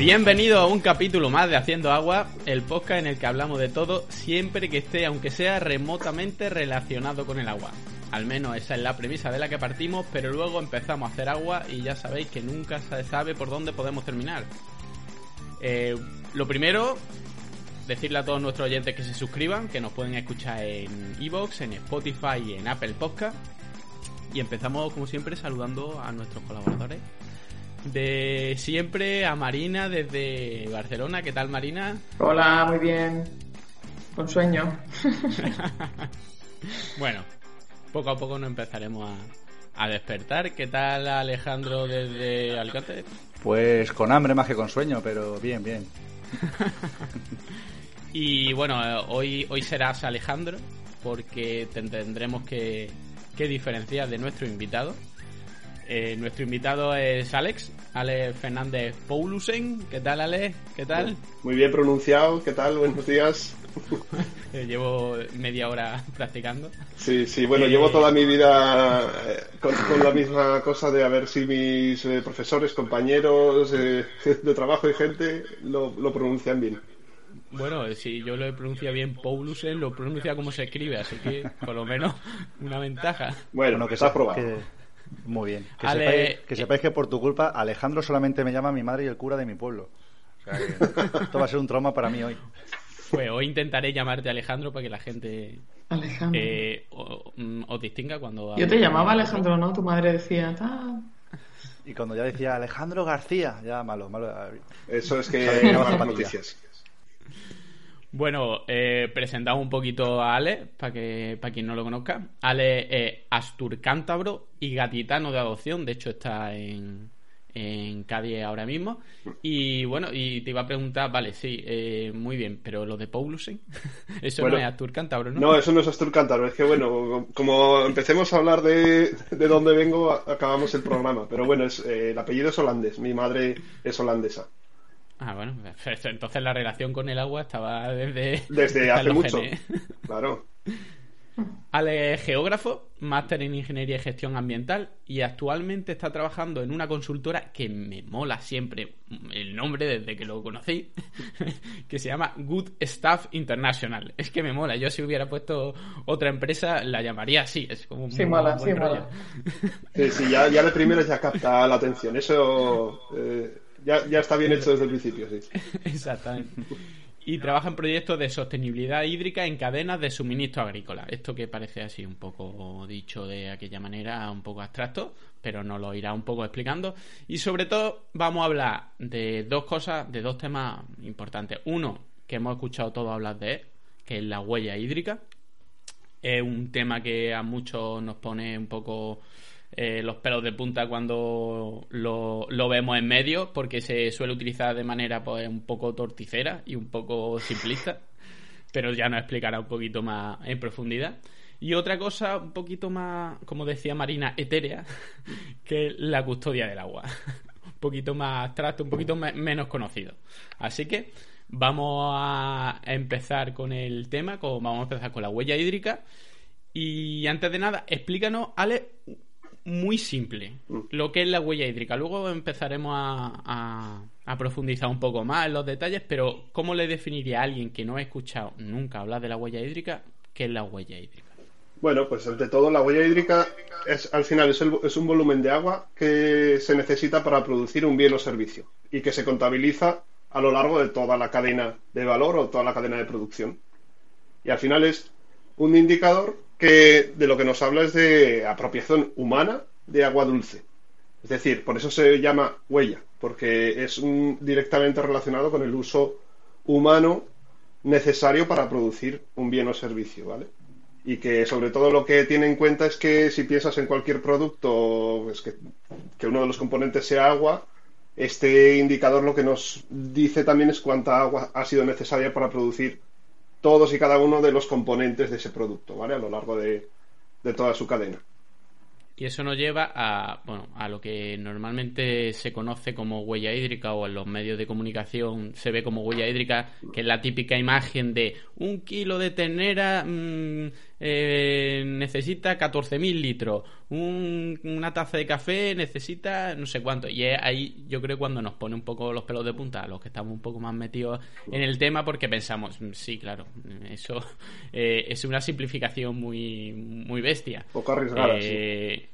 Bienvenido a un capítulo más de Haciendo Agua, el podcast en el que hablamos de todo siempre que esté, aunque sea remotamente relacionado con el agua. Al menos esa es la premisa de la que partimos, pero luego empezamos a hacer agua y ya sabéis que nunca se sabe por dónde podemos terminar. Eh, lo primero, decirle a todos nuestros oyentes que se suscriban, que nos pueden escuchar en Evox, en Spotify y en Apple Podcast. Y empezamos, como siempre, saludando a nuestros colaboradores. De siempre a Marina desde Barcelona. ¿Qué tal, Marina? Hola, muy bien. Con sueño. bueno, poco a poco nos empezaremos a, a despertar. ¿Qué tal, Alejandro, desde Alicante? Pues con hambre más que con sueño, pero bien, bien. y bueno, hoy, hoy serás Alejandro, porque te tendremos que, que diferenciar de nuestro invitado. Eh, nuestro invitado es Alex, Alex Fernández Paulusen. ¿Qué tal, Alex? ¿Qué tal? Muy bien pronunciado, ¿qué tal? Buenos días. llevo media hora practicando. Sí, sí, bueno, llevo Eh, toda mi vida eh, con, con la misma cosa de a ver si mis eh, profesores, compañeros eh, de trabajo y gente lo, lo pronuncian bien. Bueno, si yo lo pronuncia bien Paulusen, lo pronuncia como se escribe, así que por lo menos una ventaja. Bueno, que está se- aprobado. que- Muy bien. Que, Ale- sepáis, que sepáis que por tu culpa Alejandro solamente me llama mi madre y el cura de mi pueblo. O sea que esto va a ser un trauma para mí hoy. Pues hoy intentaré llamarte Alejandro para que la gente Alejandro. eh, o- mm, os distinga cuando... Yo te llamaba Alejandro, ¿no? Tu madre decía, "Ta". Y cuando ya decía Alejandro García, ya malo, malo. Eso es que noticias. Bueno, eh, presentamos un poquito a Ale, para que para quien no lo conozca. Ale es asturcántabro y gatitano de adopción, de hecho está en, en Cádiz ahora mismo. Y bueno, y te iba a preguntar, vale, sí, eh, muy bien, pero lo de Paulusen, eso Bueno, no es asturcántabro, ¿no? No, eso no es Astur Cántaro, es que bueno, como empecemos a hablar de, de dónde vengo, acabamos el programa. Pero bueno, es, eh, el apellido es holandés, mi madre es holandesa. Ah, bueno, perfecto. entonces la relación con el agua estaba desde... Desde hace mucho. genes. Claro. Ale es geógrafo, máster en ingeniería y gestión ambiental y actualmente está trabajando en una consultora que me mola siempre el nombre desde que lo conocí, que se llama Good Staff International. Es que me mola. Yo si hubiera puesto otra empresa la llamaría así. Es como un Sí, muy mola, sí, mola. Sí, sí, ya, ya de primera ya capta la atención. Eso eh, ya, ya está bien hecho desde el principio, sí. Exactamente. Y trabaja en proyectos de sostenibilidad hídrica en cadenas de suministro agrícola. Esto que parece así un poco dicho de aquella manera, un poco abstracto, pero nos lo irá un poco explicando. Y sobre todo vamos a hablar de dos cosas, de dos temas importantes. Uno, que hemos escuchado todos hablar de él, que es la huella hídrica. Es un tema que a muchos nos pone un poco eh, los pelos de punta cuando lo, vemos en medio, porque se suele utilizar de manera pues un poco torticera y un poco simplista, pero ya nos explicará un poquito más en profundidad. Y otra cosa un poquito más, como decía Marina, etérea, que es la custodia del agua. un poquito más abstracto, un poquito me- menos conocido. Así que vamos a empezar con el tema, con- vamos a empezar con la huella hídrica. Y antes de nada, explícanos, Ale, muy simple, lo que es la huella hídrica. Luego empezaremos a, a- a profundizar un poco más en los detalles, pero ¿cómo le definiría a alguien que no ha escuchado nunca hablar de la huella hídrica qué es la huella hídrica? Bueno, pues ante todo la huella hídrica es al final es, el- es un volumen de agua que se necesita para producir un bien o servicio y que se contabiliza a lo largo de toda la cadena de valor o toda la cadena de producción. Y al final es un indicador que de lo que nos habla es de apropiación humana de agua dulce. Es decir, por eso se llama huella, porque es un- directamente relacionado con el uso humano necesario para producir un bien o servicio, ¿vale? Y que sobre todo lo que tiene en cuenta es que si piensas en cualquier producto, pues que, que uno de los componentes sea agua, este indicador lo que nos dice también es cuánta agua ha sido necesaria para producir todos y cada uno de los componentes de ese producto, ¿vale? A lo largo de, de toda su cadena. Y eso nos lleva a, bueno, a lo que normalmente se conoce como huella hídrica o en los medios de comunicación se ve como huella hídrica, que es la típica imagen de un kilo de ternera mm, eh, necesita 14.000 litros, una taza de café necesita no sé cuánto. Y ahí yo creo cuando nos pone un poco los pelos de punta a los que estamos un poco más metidos en el tema porque pensamos, mm, sí, claro, eso eh, es una simplificación muy, muy bestia. Poco arriesgada, sí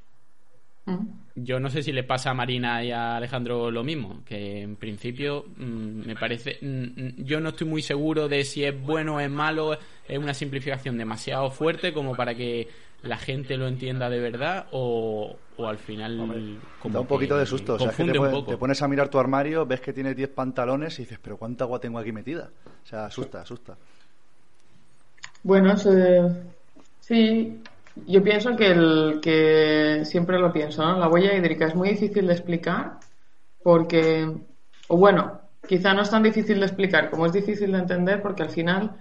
yo no sé si le pasa a Marina y a Alejandro lo mismo, que en principio mm, me parece, mm, mm, yo no estoy muy seguro de si es bueno o es malo, es una simplificación demasiado fuerte como para que la gente lo entienda de verdad o, al final da un poquito de susto, o sea, que te, pones a mirar tu armario, ves que tiene 10 pantalones y dices, pero ¿cuánta agua tengo aquí metida? O sea, asusta, asusta. Bueno, sí, yo pienso que, el, que siempre lo pienso, ¿no? La huella hídrica es muy difícil de explicar porque, o bueno, quizá no es tan difícil de explicar como es difícil de entender porque al final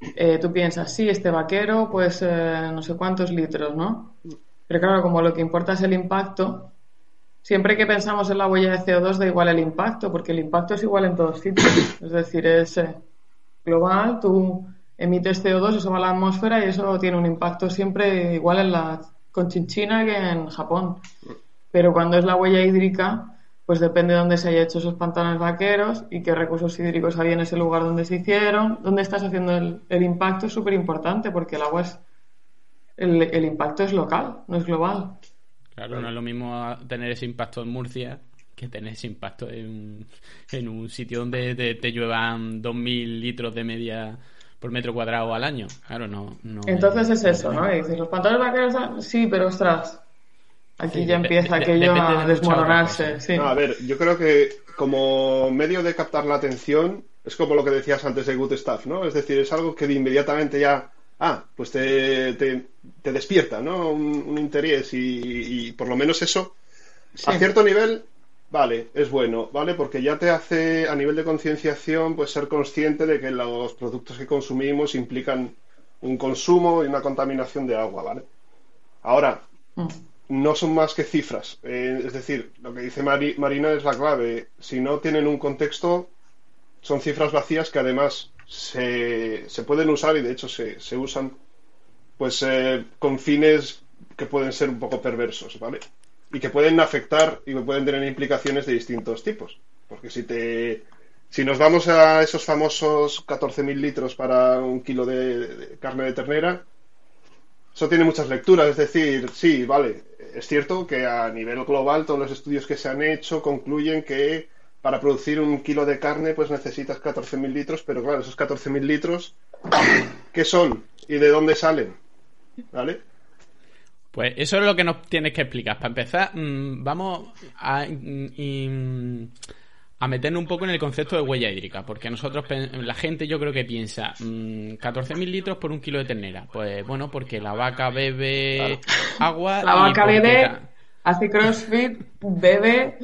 eh, tú piensas, sí, este vaquero, pues no sé cuántos litros, ¿no? Pero claro, como lo que importa es el impacto, siempre que pensamos en la huella de CO2 da igual el impacto, porque el impacto es igual en todos sitios. Es decir, es eh, global, tú emites CO2, eso va a la atmósfera y eso tiene un impacto siempre igual en la Conchinchina que en Japón. Pero cuando es la huella hídrica, pues depende de dónde se haya hecho esos pantalones vaqueros y qué recursos hídricos había en ese lugar donde se hicieron, dónde estás haciendo el, impacto es súper importante porque el agua es. El, impacto es local, no es global. Claro, no es lo mismo tener ese impacto en Murcia que tener ese impacto en, en un sitio donde te, te lluevan 2.000 litros de media por metro cuadrado al año. Claro, no. Entonces es eso, ¿no? Y dices, los pantalones vaqueros, sí, pero ostras. Aquí ya empieza aquello a desmoronarse. Sí. a ver, yo creo que como medio de captar la atención es como lo que decías antes de Good Stuff, ¿no? Es decir, es algo que de inmediatamente ya, ah, pues te, te, despierta, ¿no? Un, interés y, por lo menos eso, a cierto nivel, Vale, es bueno, ¿vale? Porque ya te hace a nivel de concienciación pues ser consciente de que los productos que consumimos implican un consumo y una contaminación de agua, ¿vale? Ahora, mm. no son más que cifras. Eh, es decir, lo que dice Marina es la clave. Si no tienen un contexto, son cifras vacías que además se, se pueden usar y de hecho se, se usan pues eh, con fines que pueden ser un poco perversos, ¿vale? Y que pueden afectar y pueden tener implicaciones de distintos tipos. Porque si te si nos vamos a esos famosos 14.000 litros para un kilo de, carne de ternera, eso tiene muchas lecturas. Es decir, sí, vale, es cierto que a nivel global todos los estudios que se han hecho concluyen que para producir un kilo de carne pues necesitas 14.000 litros, pero claro, esos 14.000 litros, ¿qué son? ¿Y de dónde salen? ¿Vale? Pues eso es lo que nos tienes que explicar. Para empezar, mm, vamos a, a meternos un poco en el concepto de huella hídrica, porque nosotros, la gente yo creo que piensa, 14.000 mm, litros por un kilo de ternera. Pues bueno, porque la vaca bebe agua. La vaca bebe hace crossfit, bebe,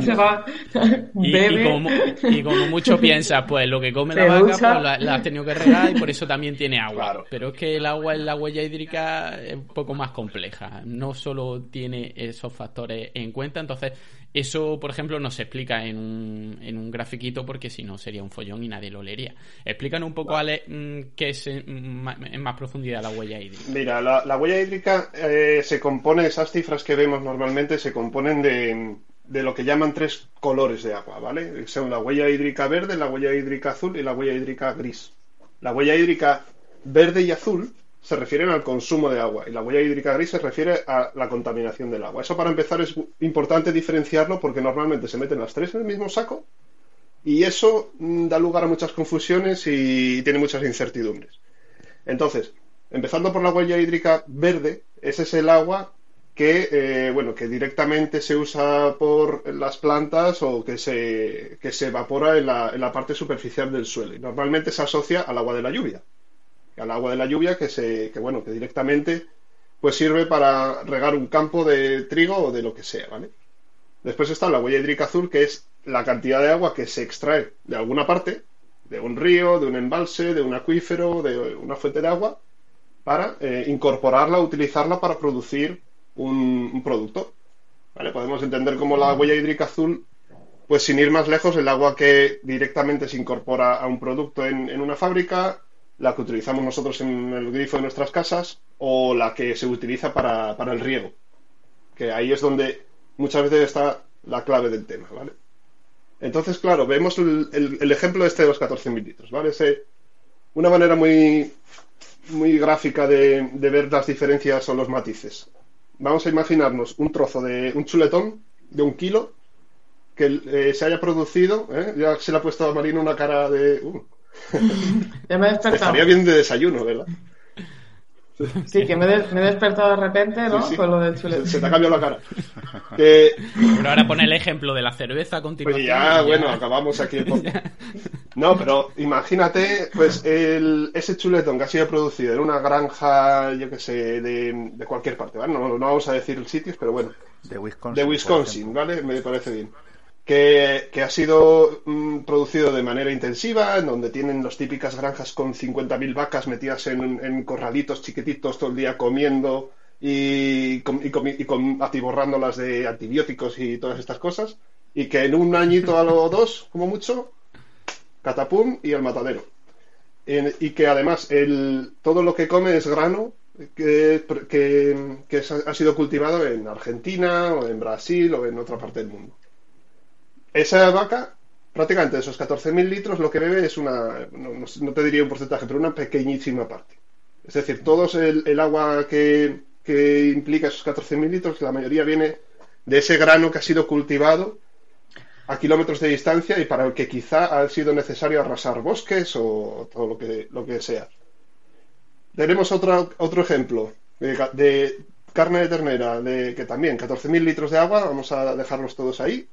se va, bebe. Y, como, mucho piensa, pues lo que come la vaca, pues la, has tenido que regar y por eso también tiene agua. Pero es que el agua en la huella hídrica es un poco más compleja. No solo tiene esos factores en cuenta, entonces eso, por ejemplo, no se explica en un, en un grafiquito porque si no sería un follón y nadie lo leería. Explícanos un poco, Ale, mm, qué es en más profundidad la huella hídrica. Mira, la, huella hídrica eh, se compone, esas cifras que vemos normalmente se componen de, de lo que llaman tres colores de agua, ¿vale? Son la huella hídrica verde, la huella hídrica azul y la huella hídrica gris. La huella hídrica verde y azul se refieren al consumo de agua y la huella hídrica gris se refiere a la contaminación del agua. Eso para empezar es importante diferenciarlo porque normalmente se meten las tres en el mismo saco y eso mm, da lugar a muchas confusiones y tiene muchas incertidumbres. Entonces, empezando por la huella hídrica verde, ese es el agua que, eh, bueno, que directamente se usa por las plantas o que se, que se evapora en la, en la parte superficial del suelo. Y normalmente se asocia al agua de la lluvia al agua de la lluvia que se que bueno que directamente pues sirve para regar un campo de trigo o de lo que sea vale después está la huella hídrica azul que es la cantidad de agua que se extrae de alguna parte de un río de un embalse de un acuífero de una fuente de agua para eh, incorporarla utilizarla para producir un, producto. ¿Vale? Podemos entender como la huella hídrica azul, pues sin ir más lejos, el agua que directamente se incorpora a un producto en, una fábrica, la que utilizamos nosotros en el grifo de nuestras casas o la que se utiliza para, el riego. Que ahí es donde muchas veces está la clave del tema, ¿vale? Entonces, claro, vemos el, ejemplo este de los 14.000 litros, ¿vale? una manera muy, muy gráfica de, ver las diferencias o los matices. Vamos a imaginarnos un trozo de un chuletón de un kilo que eh, se haya producido. ¿eh? Ya se le ha puesto a Marino una cara de. Uh. ya me he despertado. Estaría bien de desayuno, ¿verdad? Sí, que me, he despertado de repente, ¿no? Con lo del chuletón. Se, te ha cambiado la cara. Pero ahora pone el ejemplo de la cerveza a continuación. Pues ya, bueno, acabamos aquí. No, pero imagínate, pues, el, ese chuletón que ha sido producido en una granja, yo que sé, de, cualquier parte, ¿vale? No, no vamos a decir sitios, pero bueno. De Wisconsin. De Wisconsin, ¿vale? Me parece bien que, ha sido mm, producido de manera intensiva, en donde tienen las típicas granjas con 50.000 vacas metidas en, corralitos chiquititos todo el día comiendo y, y, atiborrándolas de antibióticos y todas estas cosas, y que en un añito a o dos, como mucho, catapum y al matadero. y que además el, todo lo que come es grano que, que ha sido cultivado en Argentina o en Brasil o en otra parte del mundo. Esa vaca, prácticamente de esos 14.000 litros, lo que bebe es una, no, te diría un porcentaje, pero una pequeñísima parte. Es decir, todo el, agua que, implica esos 14.000 litros, la mayoría viene de ese grano que ha sido cultivado a kilómetros de distancia y para el que quizá ha sido necesario arrasar bosques o todo lo que, lo que sea. Tenemos otro, otro ejemplo de, carne de ternera, de que también 14.000 litros de agua, vamos a dejarlos todos ahí,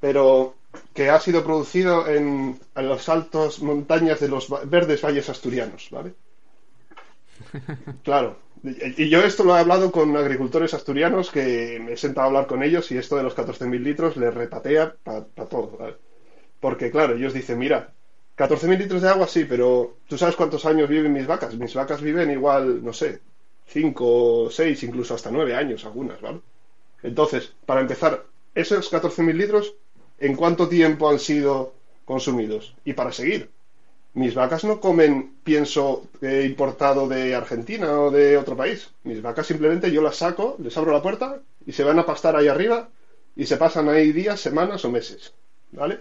pero que ha sido producido en, en las altas montañas de los verdes valles asturianos, ¿vale? Claro. Y yo esto lo he hablado con agricultores asturianos que me he sentado a hablar con ellos y esto de los 14.000 litros les repatea para todo, ¿vale? Porque, claro, ellos dicen, mira, 14.000 litros de agua sí, pero ¿tú sabes cuántos años viven mis vacas? Mis vacas viven igual, no sé, 5, 6, incluso hasta 9 años algunas, ¿vale? Entonces, para empezar, esos 14.000 litros en cuánto tiempo han sido consumidos. Y para seguir, mis vacas no comen pienso importado de Argentina o de otro país. Mis vacas simplemente yo las saco, les abro la puerta y se van a pastar ahí arriba y se pasan ahí días, semanas o meses. ¿Vale?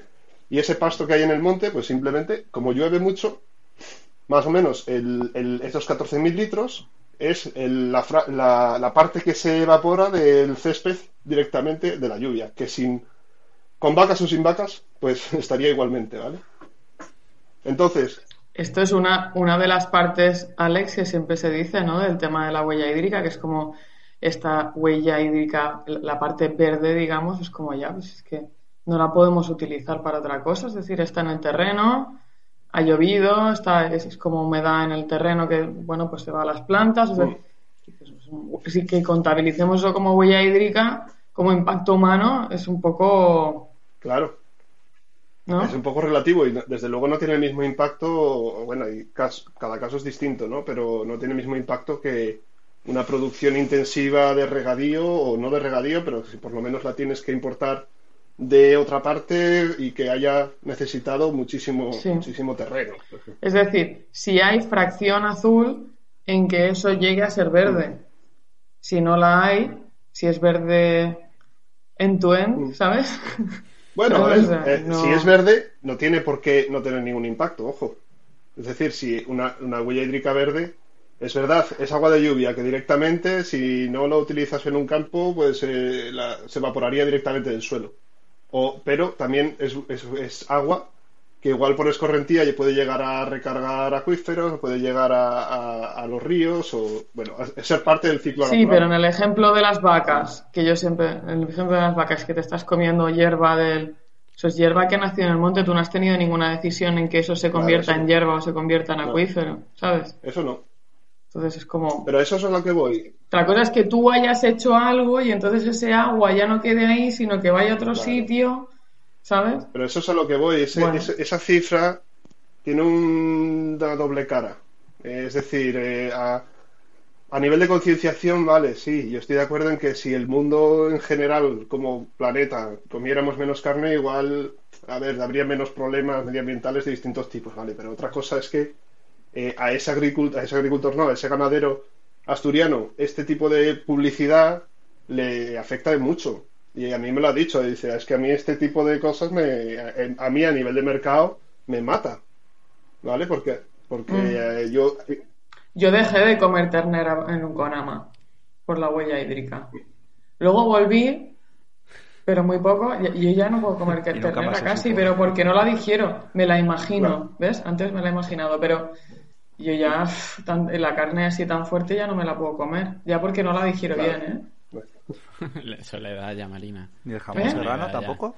Y ese pasto que hay en el monte, pues simplemente, como llueve mucho, más o menos el, el, estos 14.000 litros es la, la, la parte que se evapora del césped directamente de la lluvia, que sin con vacas o sin vacas, pues estaría igualmente, ¿vale? Entonces. Esto es una, una de las partes, Alex, que siempre se dice, ¿no? Del tema de la huella hídrica, que es como esta huella hídrica, la parte verde, digamos, es como ya, pues es que no la podemos utilizar para otra cosa, es decir, está en el terreno, ha llovido, está, es, como humedad en el terreno que, bueno, pues se va a las plantas, o sea, pues, que contabilicemos eso como huella hídrica, como impacto humano, es un poco Claro. Es un poco relativo y desde luego no tiene el mismo impacto, bueno, y cada caso es distinto, ¿no? Pero no tiene el mismo impacto que una producción intensiva de regadío o no de regadío, pero si por lo menos la tienes que importar de otra parte y que haya necesitado muchísimo, muchísimo terreno. Es decir, si hay fracción azul en que eso llegue a ser verde. Mm. Si no la hay, si es verde en tu end, mm. ¿sabes? Bueno, eh, si es verde, no tiene por qué no tener ningún impacto, ojo. Es decir, si una, huella hídrica verde, es verdad, es agua de lluvia que directamente, si no lo utilizas en un campo, pues eh, se evaporaría directamente del suelo. O, pero también es, es agua que igual por escorrentía puede llegar a recargar acuíferos, puede llegar a, los ríos, o bueno, a ser parte del ciclo Sí, pero en el ejemplo de las vacas, que yo siempre, en el ejemplo de las vacas que te estás comiendo hierba del... Eso es hierba que nació en el monte, tú no has tenido ninguna decisión en que eso se convierta en hierba o se convierta en acuífero, ¿sabes? Eso no. Entonces es como... Pero eso es a lo que voy. La cosa es que tú hayas hecho algo y entonces ese agua ya no quede ahí, sino que vaya a otro sitio ¿sabes? Pero eso es a lo que voy. esa cifra tiene una doble cara. Es decir, eh, a nivel de concienciación, vale, sí, yo estoy de acuerdo en que si el mundo en general, como planeta, comiéramos menos carne, igual, a ver, habría menos problemas medioambientales de distintos tipos, vale, pero otra cosa es que eh, a, ese agricultor, a ese agricultor, no, a ese ganadero asturiano, este tipo de publicidad le afecta de mucho. Y a mí me lo ha dicho, dice, es que a mí este tipo de cosas, me, a, mí a nivel de mercado, me mata, ¿vale? Porque, porque mm. eh, yo yo dejé de comer ternera en un conama por la huella hídrica. Luego volví, pero muy poco. Yo ya no puedo comer ternera casi, pero porque no la digiero. Me la imagino, ¿ves? Antes me la he imaginado, pero yo ya la carne así tan fuerte ya no me la puedo comer. Ya porque no la digiero bien, ¿eh? Eso le da ya Marina. ¿Ni el jamón ¿Eh? serrano tampoco?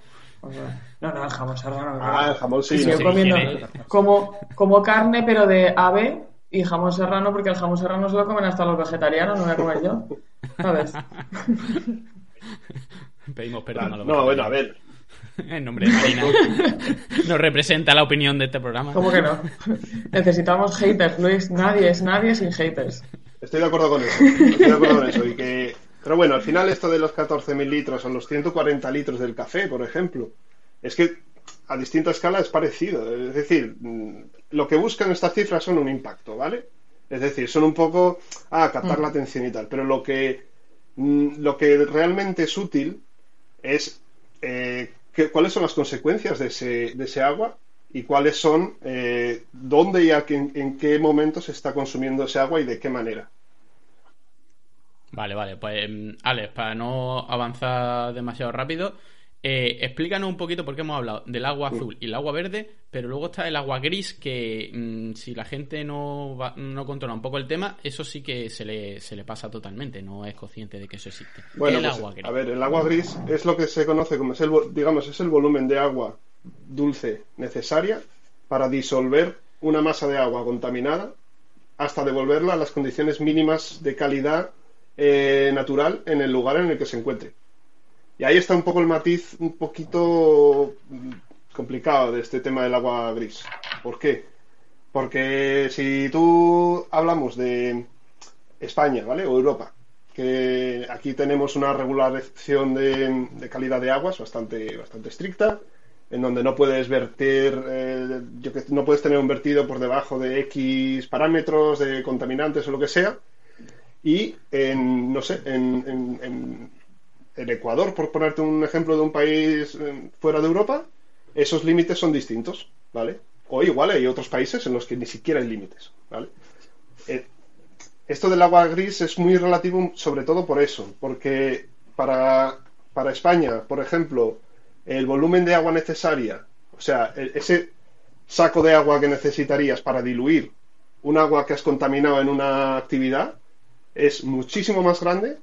No, no, el jamón serrano. Ah, el jamón sí. comiendo como, como carne, pero de ave y jamón serrano, porque el jamón serrano se lo comen hasta los vegetarianos, no voy a comer yo. ¿Sabes? Pedimos perdón a los No, bueno, a ver. En nombre de Marina. No representa la opinión de este programa. ¿Cómo que no? Necesitamos haters, Luis. Nadie es nadie sin haters. Estoy de acuerdo con eso. Estoy de acuerdo con eso. Y que... Pero bueno, al final esto de los 14.000 litros o los 140 litros del café, por ejemplo, es que a distinta escala es parecido. Es decir, mm, lo que buscan estas cifras son un impacto, ¿vale? Es decir, son un poco, ah, captar mm. la atención y tal. Pero lo que, mm, lo que realmente es útil es eh, cuáles son las consecuencias de ese, de ese agua y cuáles son, eh, dónde y en qué momento se está consumiendo ese agua y de qué manera. Vale, vale, pues Alex, para no avanzar demasiado rápido, eh, explícanos un poquito porque hemos hablado del agua azul y el agua verde, pero luego está el agua gris que mm, si la gente no, no controla un poco el tema, eso sí que se le, se le pasa totalmente, no es consciente de que eso existe. Bueno, el pues, agua gris. a ver, el agua gris es lo que se conoce como es el, digamos, es el volumen de agua dulce necesaria para disolver una masa de agua contaminada hasta devolverla a las condiciones mínimas de calidad eh, natural en el lugar en el que se encuentre. Y ahí está un poco el matiz un poquito complicado de este tema del agua gris. ¿Por qué? Porque si tú hablamos de España, ¿vale? O Europa, que aquí tenemos una regulación de, calidad de aguas bastante, bastante estricta, en donde no puedes verter, eh, no puedes tener un vertido por debajo de X parámetros de contaminantes o lo que sea. Y en, no sé, en el Ecuador, por ponerte un ejemplo de un país eh, fuera de Europa, esos límites son distintos, ¿vale? O igual hay otros países en los que ni siquiera hay límites, ¿vale? Eh, esto del agua gris es muy relativo sobre todo por eso, porque para, para España, por ejemplo, el volumen de agua necesaria, o sea, ese saco de agua que necesitarías para diluir un agua que has contaminado en una actividad es muchísimo más grande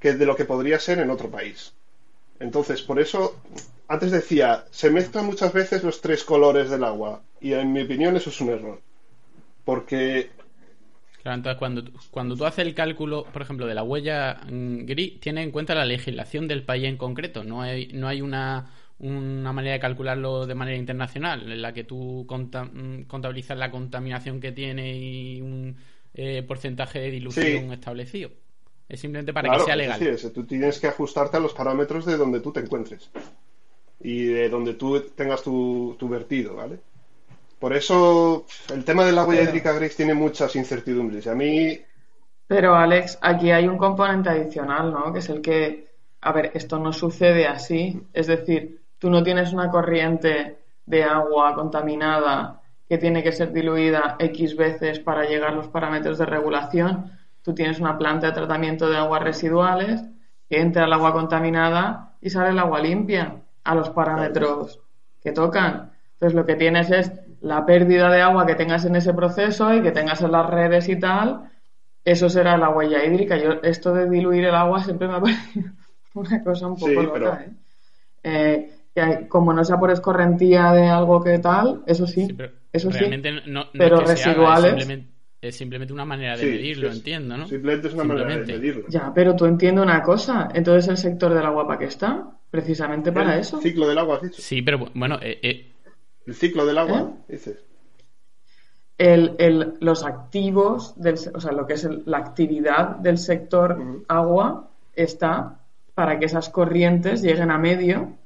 que de lo que podría ser en otro país. Entonces, por eso, antes decía, se mezclan muchas veces los tres colores del agua. Y en mi opinión eso es un error. Porque... Claro, entonces cuando, cuando tú haces el cálculo, por ejemplo, de la huella mm, gris, tiene en cuenta la legislación del país en concreto. No hay, no hay una, una manera de calcularlo de manera internacional, en la que tú mm, contabilizas la contaminación que tiene y un eh, porcentaje de dilución establecido. Es simplemente para que sea legal. Es tú tienes que ajustarte a los parámetros de donde tú te encuentres y de donde tú tengas tu, vertido, ¿vale? Por eso el tema del agua hídrica gris tiene muchas incertidumbres. a mí. Pero Alex, aquí hay un componente adicional, ¿no? Que es el que, a ver, esto no sucede así. Es decir, tú no tienes una corriente de agua contaminada que tiene que ser diluida X veces para llegar a los parámetros de regulación Tú tienes una planta de tratamiento de aguas residuales que entra el agua contaminada y sale el agua limpia a los parámetros que tocan. Entonces lo que tienes es la pérdida de agua que tengas en ese proceso y que tengas en las redes y tal. Eso será la huella hídrica. Yo esto de diluir el agua siempre me ha parecido una cosa un poco loca. ¿eh? Eh, como no sea por escorrentía de algo que tal, eso sí, eso sí. pero residuales es simplemente una manera de medirlo, entiendo, ¿no? Simplemente es una manera de medirlo. Ya, pero tú entiendo una cosa. Entonces, el sector del agua, ¿para qué está? Precisamente para eso. El ciclo del agua, Sí, pero bueno. Eh, eh, El ciclo del agua, ¿Eh? dices. los activos, del, o sea, lo que es la actividad del sector agua está para que esas corrientes lleguen a medio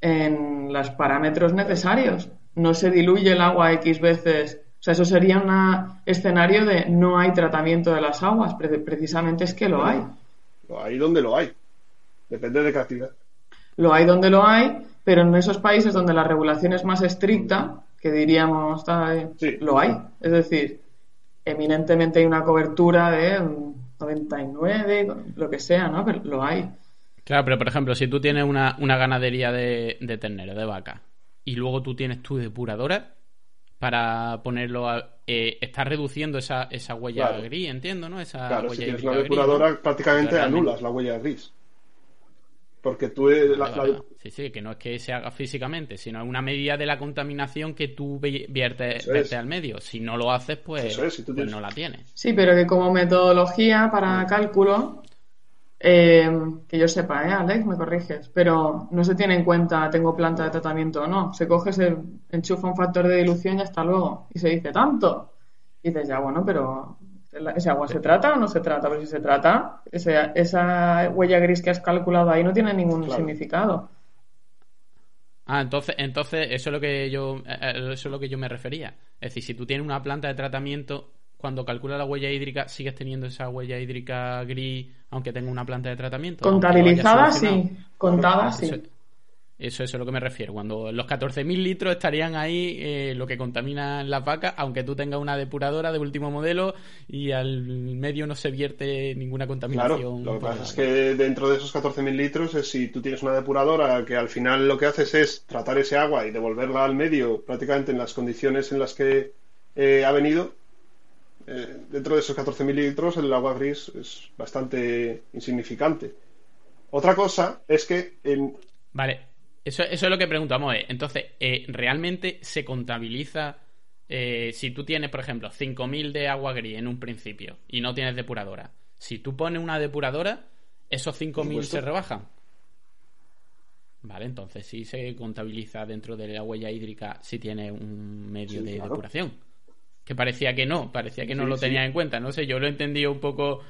en los parámetros necesarios. No se diluye el agua X veces. O sea, eso sería un escenario de no hay tratamiento de las aguas. Precisamente es que lo hay. Lo hay donde lo hay. Depende de qué actividad. Lo hay donde lo hay, pero en esos países donde la regulación es más estricta, que diríamos, lo hay. Es decir, eminentemente hay una cobertura de 99, lo que sea, ¿no? Pero lo hay. Claro, pero por ejemplo, si tú tienes una, ganadería de, de ternero, de vaca, y luego tú tienes tu depuradora para ponerlo a, eh, estás reduciendo esa, esa huella gris, entiendo, ¿no? Esa claro, si tienes una depuradora prácticamente anulas la huella gris. Porque tú... Sí, sí, que no es que se haga físicamente, sino es una medida de la contaminación que tú viertes, al medio. Si no lo haces, pues, pues no la tienes. Sí, pero que como metodología para cálculo, eh, que yo sepa, ¿eh, Alex? Me corriges. Pero no se tiene en cuenta, tengo planta de tratamiento o no. Se coge, se enchufa un factor de dilución y hasta luego. Y se dice, ¿tanto? Y dices, ya, bueno, pero ¿Ese agua se trata o no se trata? Pero si se trata, esa huella gris que has calculado ahí no tiene ningún significado. Ah, entonces, entonces eso es lo que yo eh, eh, eso es lo que yo me refería. Es decir, si tú tienes una planta de tratamiento, cuando calcula la huella hídrica, sigues teniendo esa huella hídrica gris, aunque tenga una planta de tratamiento. Contabilizada, sí. Contada, sí. Eso, es a lo que me refiero. Cuando los 14.000 litros estarían ahí, eh, lo que contaminan las vacas, aunque tú tengas una depuradora de último modelo y al medio no se vierte ninguna contaminación. Claro, lo que pasa es que dentro de esos 14.000 litros, es si tú tienes una depuradora que al final lo que haces es tratar ese agua y devolverla al medio prácticamente en las condiciones en las que eh, ha venido, eh, dentro de esos 14.000 litros el agua gris es bastante insignificante. Otra cosa es que en... Vale, eso, es lo que preguntamos. Eh. Entonces, eh, ¿realmente se contabiliza eh, si tú tienes, por ejemplo, 5.000 de agua gris en un principio y no tienes depuradora? Si tú pones una depuradora, ¿esos 5.000 se rebajan? Vale, entonces sí se contabiliza dentro de la huella hídrica si tiene un medio de depuración. Que parecía que no, parecía que no lo tenía en cuenta. No sé, yo lo he entendido un poco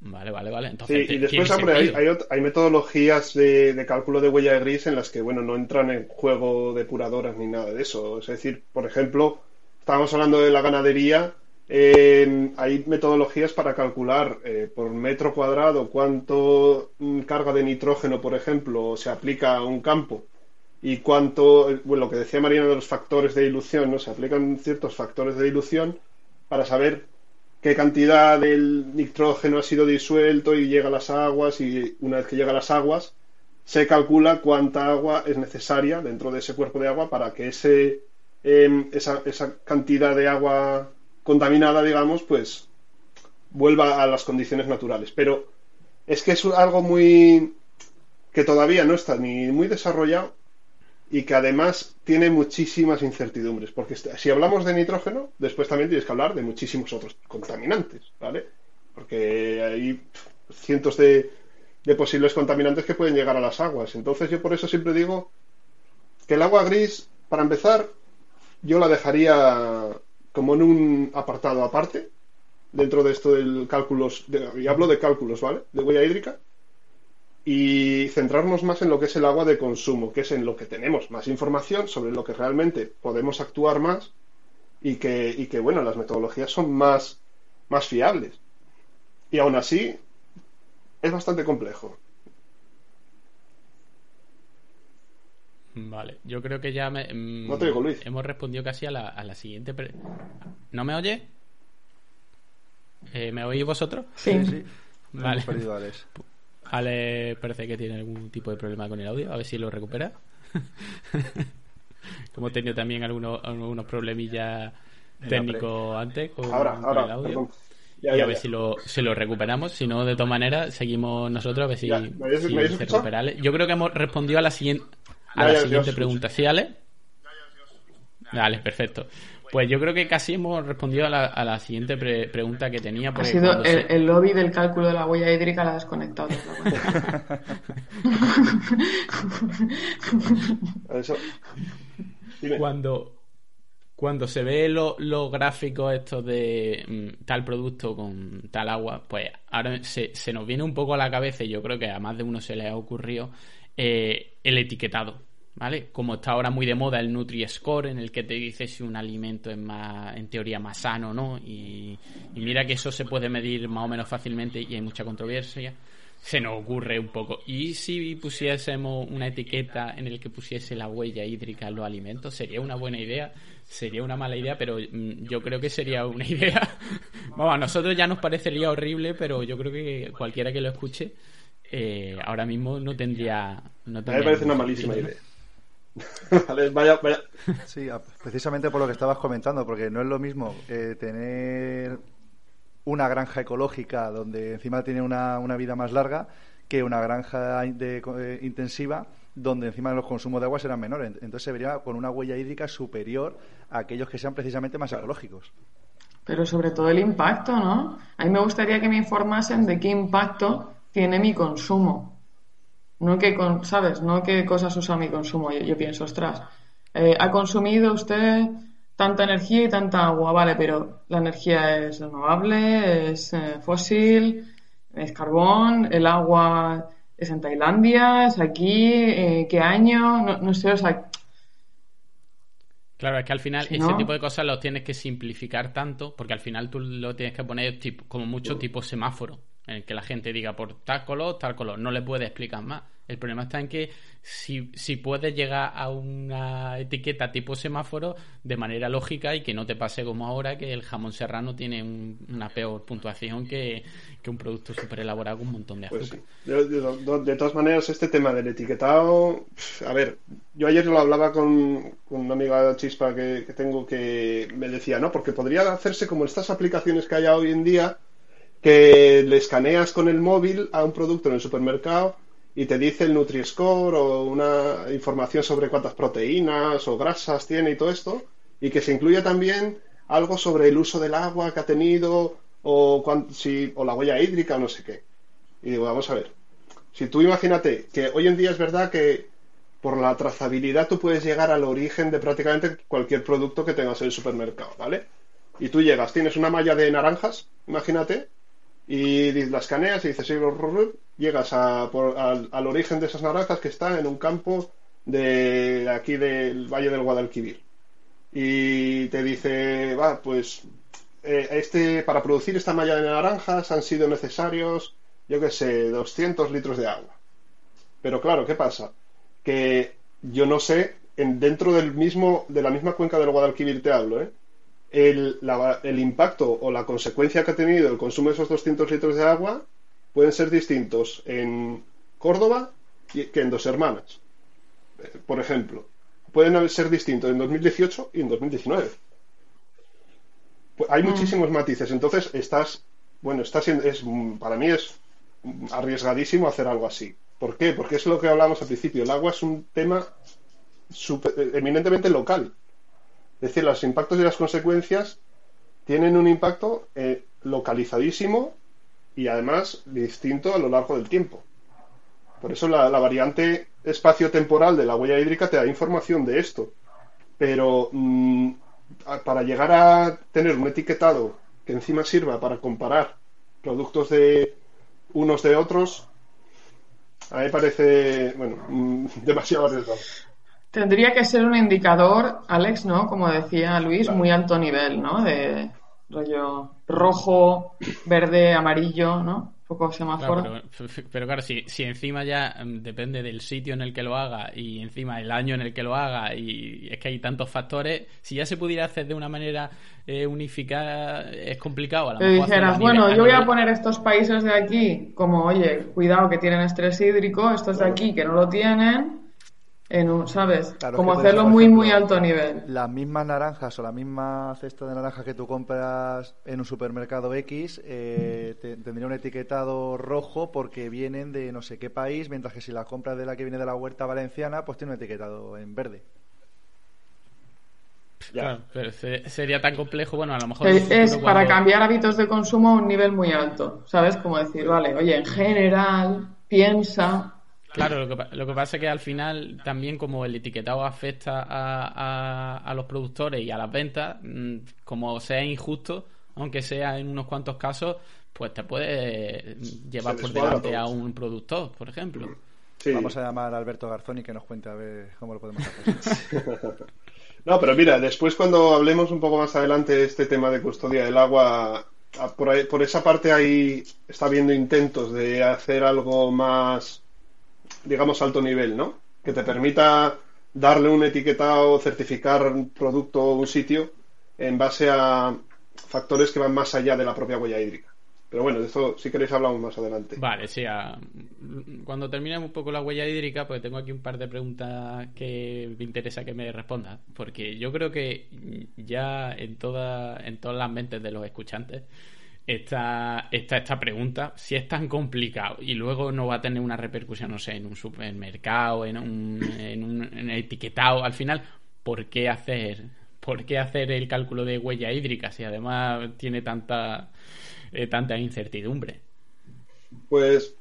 Vale, vale, vale. Entonces, sí, y después, hombre, hay, hay, metodologías de, cálculo de huella de gris en las que, bueno, no entran en juego depuradoras ni nada de eso. Es decir, por ejemplo, estábamos hablando de la ganadería, hay metodologías para calcular eh, por metro cuadrado cuánto mm, carga de nitrógeno, por ejemplo, se aplica a un campo y cuánto, bueno, lo que decía Marina de los factores de dilución, ¿no? Se aplican ciertos factores de dilución para saber qué cantidad del nitrógeno ha sido disuelto y llega a las aguas y una vez que llega a las aguas se calcula cuánta agua es necesaria dentro de ese cuerpo de agua para que ese, em, esa, esa cantidad de agua contaminada, digamos, pues vuelva a las condiciones naturales. Pero es que es algo muy que todavía no está ni muy desarrollado y que además tiene muchísimas incertidumbres, porque si hablamos de nitrógeno, después también tienes que hablar de muchísimos otros contaminantes, ¿vale? Porque hay cientos de, posibles contaminantes que pueden llegar a las aguas. Entonces yo por eso siempre digo que el agua gris, para empezar, yo la dejaría como en un apartado aparte, dentro de esto del cálculos, y hablo de cálculos, ¿vale? De huella hídrica, y centrarnos más en lo que es el agua de consumo, que es en lo que tenemos más información sobre lo que realmente podemos actuar más y que, y que bueno, las metodologías son más, más fiables. Y aún así, es bastante complejo. Vale, yo creo que ya me, mm, no te digo, Luis. hemos respondido casi a la, a la siguiente. ¿No me oye? Eh, ¿Me oís vosotros? Sí, sí. Vale. Ale parece que tiene algún tipo de problema con el audio, a ver si lo recupera. Como he tenido también algunos, algunos problemillas técnicos antes con, el audio. y a ver si lo, si lo recuperamos. Si no, de todas maneras, seguimos nosotros a ver si, se recupera. Yo creo que hemos respondido a la siguiente, a la siguiente pregunta. ¿Sí, Ale? Vale, perfecto. Pues yo creo que casi hemos respondido a la, a la siguiente pregunta que tenía. Ha sido el, lobby del cálculo de la huella hídrica la ha desconectado. Cuando, cuando se ve los gráficos estos de mm, tal producto con tal agua, pues ahora se, nos viene un poco a la cabeza, y yo creo que a más de uno se le ha ocurrido, eh, el etiquetado. ¿Vale? Como está ahora muy de moda el Nutri-Score, en el que te dice si un alimento es más, en teoría, más sano, ¿no? Y, y mira que eso se puede medir más o menos fácilmente y hay mucha controversia se nos ocurre un poco. ¿Y si pusiésemos una etiqueta en el que pusiese la huella hídrica en los alimentos? Sería una buena idea, sería una mala idea, pero mm, yo creo que sería una idea. Vamos, a nosotros ya nos parecería horrible, pero yo creo que cualquiera que lo escuche eh, ahora mismo no tendría. No a mí me parece una malísima idea. vale, vaya, vaya. Sí, precisamente por lo que estabas comentando, porque no es lo mismo eh, tener una granja ecológica donde encima tiene una, una vida más larga que una granja de, eh, intensiva donde encima los consumos de agua serán menores. Entonces se vería con una huella hídrica superior a aquellos que sean precisamente más ecológicos. Pero sobre todo el impacto, ¿no? A mí me gustaría que me informasen de qué impacto tiene mi consumo. No que, con, ¿sabes? No qué cosas usa mi consumo. Yo, pienso, ostras, eh, ¿ha consumido usted tanta energía y tanta agua, vale, pero la energía es renovable, es eh, fósil, es carbón, el agua es en Tailandia, es aquí, eh, ¿qué año? No, sé, o sea... Claro, es que al final ese tipo de cosas lo tienes que simplificar tanto, porque al final tú lo tienes que poner tipo, como mucho tipo semáforo, en el que la gente diga por tal color, tal color, no le puede explicar más. El problema está en que si, si puedes llegar a una etiqueta tipo semáforo de manera lógica y que no te pase como ahora que el jamón serrano tiene una peor puntuación que, un producto súper elaborado con un montón de pues azúcar. de, todas maneras, este tema del etiquetado, a ver, yo ayer lo hablaba con, una amiga chispa que, que tengo que me decía, ¿no? Porque podría hacerse como estas aplicaciones que hay hoy en día que le escaneas con el móvil a un producto en el supermercado y te dice el Nutri-Score o una información sobre cuántas proteínas o grasas tiene y todo esto, y que se incluya también algo sobre el uso del agua que ha tenido o, si, o la huella hídrica o no sé qué. Y digo, vamos a ver, si tú imagínate que hoy en día es verdad que por la trazabilidad tú puedes llegar al origen de prácticamente cualquier producto que tengas en el supermercado, ¿vale? Y tú llegas, tienes una malla de naranjas, imagínate, y las escaneas y dices, sí, llegas al, origen de esas naranjas que están en un campo de aquí del Valle del Guadalquivir. Y te dice, va, pues eh, este, para producir esta malla de naranjas han sido necesarios, yo qué sé, 200 litros de agua. Pero claro, ¿qué pasa? Que yo no sé, en, dentro del mismo, de la misma cuenca del Guadalquivir te hablo, ¿eh? El, el, impacto o la consecuencia que ha tenido el consumo de esos 200 litros de agua pueden ser distintos en Córdoba que en Dos Hermanas. Eh, por ejemplo, pueden ser distintos en 2018 y en 2019. Pues hay mm. muchísimos matices. Entonces, estás, bueno, estás es, para mí es arriesgadísimo hacer algo así. ¿Por qué? Porque es lo que hablamos al principio. El agua es un tema eminentemente local. Es decir, los impactos y las consecuencias tienen un impacto eh, localizadísimo y además distinto a lo largo del tiempo. Por eso la, variante espacio-temporal de la huella hídrica te da información de esto. Pero mm, para llegar a tener un etiquetado que encima sirva para comparar productos de unos de otros, a mí parece, bueno, demasiado arriesgado. Tendría que ser un indicador, Alex, ¿no? Como decía Luis, muy alto nivel, ¿no? De rollo rojo, verde, amarillo, ¿no? poco semáforo. pero, claro, si, si encima ya mm, depende del sitio en el que lo haga y encima el año en el que lo haga y es que hay tantos factores, si ya se pudiera hacer de una manera eh, unificada es complicado. A lo dijeras, bueno, yo voy a poner estos países de aquí como, oye, cuidado que tienen estrés hídrico, estos de aquí que no lo tienen en un, ¿sabes? Como hacerlo muy, muy alto nivel. Las mismas naranjas o la misma cesta de naranjas que tú compras en un supermercado X eh, tendría un etiquetado rojo porque vienen de no sé qué país, mientras que si las compras de la que viene de la huerta valenciana, pues tiene un etiquetado en verde. Claro, pero sería tan complejo, bueno, a lo mejor... Es, para cambiar hábitos de consumo a un nivel muy alto, ¿sabes? Como decir, vale, oye, en general, piensa Claro, lo que, lo que, pasa es que al final también como el etiquetado afecta a, a, los productores y a las ventas, mm, como sea injusto, aunque sea en unos cuantos casos, pues te puede llevar por delante a un productor, por ejemplo. Vamos a llamar a Alberto Garzoni que nos cuente a ver cómo lo podemos hacer. no, pero mira, después cuando hablemos un poco más adelante de este tema de custodia del agua, por, por esa parte ahí está habiendo intentos de hacer algo más, digamos, alto nivel, ¿no? Que te permita darle un etiquetado, certificar un producto o un sitio en base a factores que van más allá de la propia huella hídrica. Pero bueno, de eso si queréis hablamos más adelante. Vale, sí. Cuando terminemos un poco la huella hídrica, pues tengo aquí un par de preguntas que me interesa que me respondas. Porque yo creo que ya en, toda, en todas las mentes de los escuchantes está, está esta pregunta. Si es tan complicado y luego no va a tener una repercusión, no sé, en un supermercado, en un, en un etiquetado, al final, ¿por qué hacer ¿por qué hacer el cálculo de huella hídrica si además tiene tanta, eh, tanta incertidumbre? Pues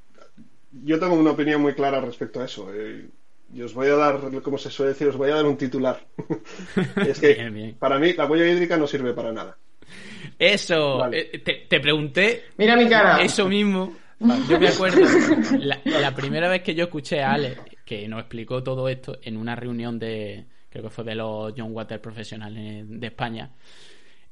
yo tengo una opinión muy clara respecto a eso. Eh, y os voy a dar, como se suele decir, os voy a dar un titular. es que para mí la huella hídrica no sirve para nada. Eso, eh, te, pregunté. Mira mi cara. Eso mismo. Yo me acuerdo, la, la, primera vez que yo escuché a Ale, que nos explicó todo esto en una reunión de, creo que fue de los John Water profesionales de España,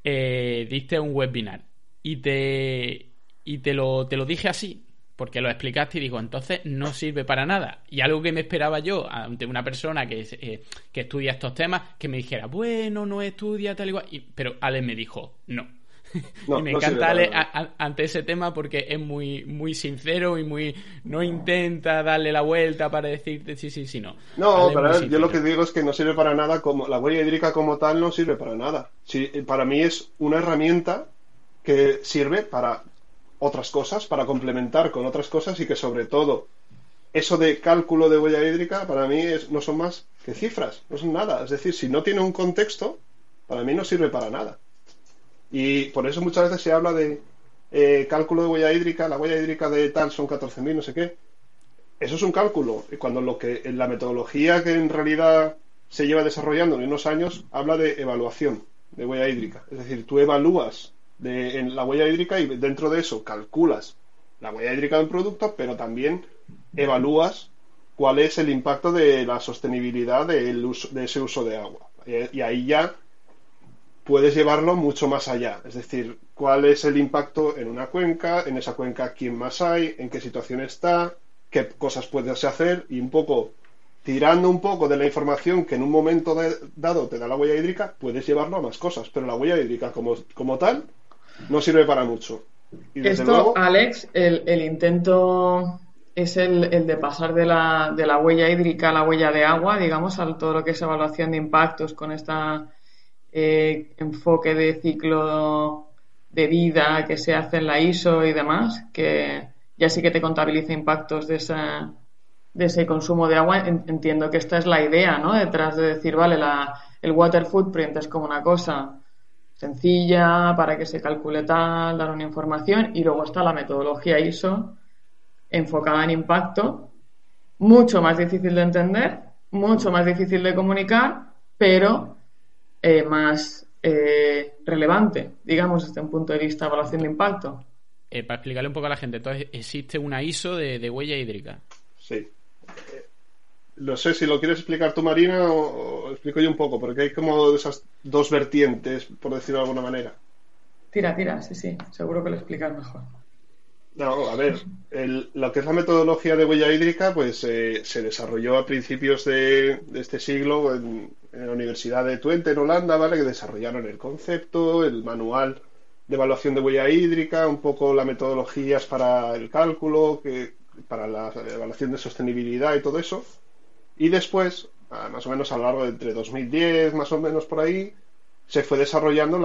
eh, diste un webinar y te, y te, lo, te lo dije así, porque lo explicaste y digo, entonces no sirve para nada. Y algo que me esperaba yo ante una persona que, eh, que estudia estos temas, que me dijera, bueno, no estudia tal y, pero Ale me dijo, no y me encanta ante ese tema porque es muy, muy sincero y muy no intenta darle la vuelta para decirte sí, sí, sí, no. No, yo lo que digo es que no sirve para nada, como la huella hídrica como tal no sirve para nada. Sí, para mí es una herramienta que sirve para otras cosas, para complementar con otras cosas y que sobre todo eso de cálculo de huella hídrica para mí es, no son más que cifras, no son nada. Es decir, si no tiene un contexto, para mí no sirve para nada. Y por eso muchas veces se habla de eh, cálculo de huella hídrica, la huella hídrica de tal son 14.000, no sé qué. Eso es un cálculo. Y cuando lo que en la metodología que en realidad se lleva desarrollando en unos años habla de evaluación de huella hídrica. Es decir, tú evalúas de, en la huella hídrica y dentro de eso calculas la huella hídrica del producto, pero también evalúas cuál es el impacto de la sostenibilidad de ese uso de agua. y ahí ya puedes llevarlo mucho más allá. Es decir, cuál es el impacto en una cuenca, en esa cuenca quién más hay, en qué situación está, qué cosas puedes hacer y un poco tirando un poco de la información que en un momento dado te da la huella hídrica, puedes llevarlo a más cosas, pero la huella hídrica como, como tal no sirve para mucho. Esto, Alex, el, intento es el, el, de pasar de la, de la huella hídrica a la huella de agua, digamos, a todo lo que es evaluación de impactos con esta eh, enfoque de ciclo de vida que se hace en la ISO y demás, que ya sí que te contabiliza impactos de, de ese consumo de agua. Entiendo que esta es la idea, ¿no? Detrás de decir, vale, la, el water footprint es como una cosa sencilla para que se calcule tal, dar una información y luego está la metodología ISO enfocada en impacto, mucho más difícil de entender, mucho más difícil de comunicar, pero eh, más eh, relevante, digamos, desde un punto de vista de evaluación de impacto. Eh, para explicarle un poco a la gente, entonces existe una ISO de, huella hídrica. Sí. No sé si lo quieres explicar tú, Marina, o, explico yo un poco, porque hay como esas dos vertientes, por decirlo de alguna manera. Tira, tira, sí, sí, seguro que lo explicas mejor. No, a ver, lo que es la metodología de huella hídrica, pues se desarrolló a principios de, de este siglo en, en la Universidad de Twente, en Holanda, ¿vale? Que desarrollaron el concepto, el manual de evaluación de huella hídrica, un poco las metodologías para el cálculo, que, para la evaluación de sostenibilidad y todo eso. Y después, más o menos a lo largo de entre 2010, más o menos por ahí, se fue desarrollando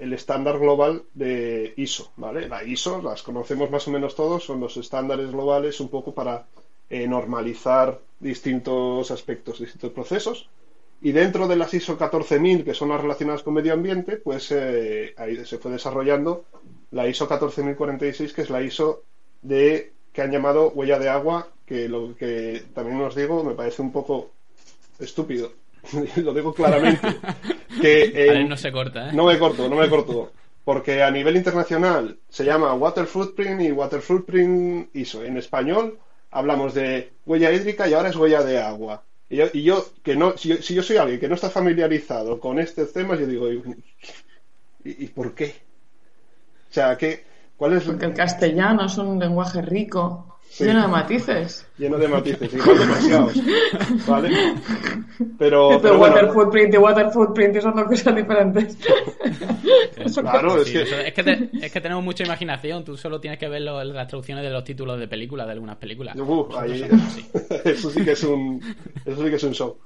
el estándar global de ISO, ¿vale? La ISO, las conocemos más o menos todos, son los estándares globales un poco para eh, normalizar distintos aspectos, distintos procesos. Y dentro de las ISO 14000, que son las relacionadas con medio ambiente, pues eh, ahí se fue desarrollando la ISO 14046, que es la ISO de que han llamado huella de agua que lo que también os digo me parece un poco estúpido. lo digo claramente. que no se corta, ¿eh? No me corto, no me corto. Porque a nivel internacional se llama Water Footprint y Water Footprint ISO. En español hablamos de huella hídrica y ahora es huella de agua. Y yo, que no, si yo, soy alguien que no está familiarizado con estos temas, yo digo, ¿y, y por qué? O sea, ¿qué, ¿cuál es? Porque el castellano es un lenguaje rico Lleno de matices. Lleno de matices, igual demasiados. ¿Vale? Pero, pero, water footprint y water footprint son dos cosas diferentes. claro, es, que... es, que es, que tenemos mucha imaginación. Tú solo tienes que ver las traducciones de los títulos de películas, de algunas películas. eso sí que es un, eso sí que es un show.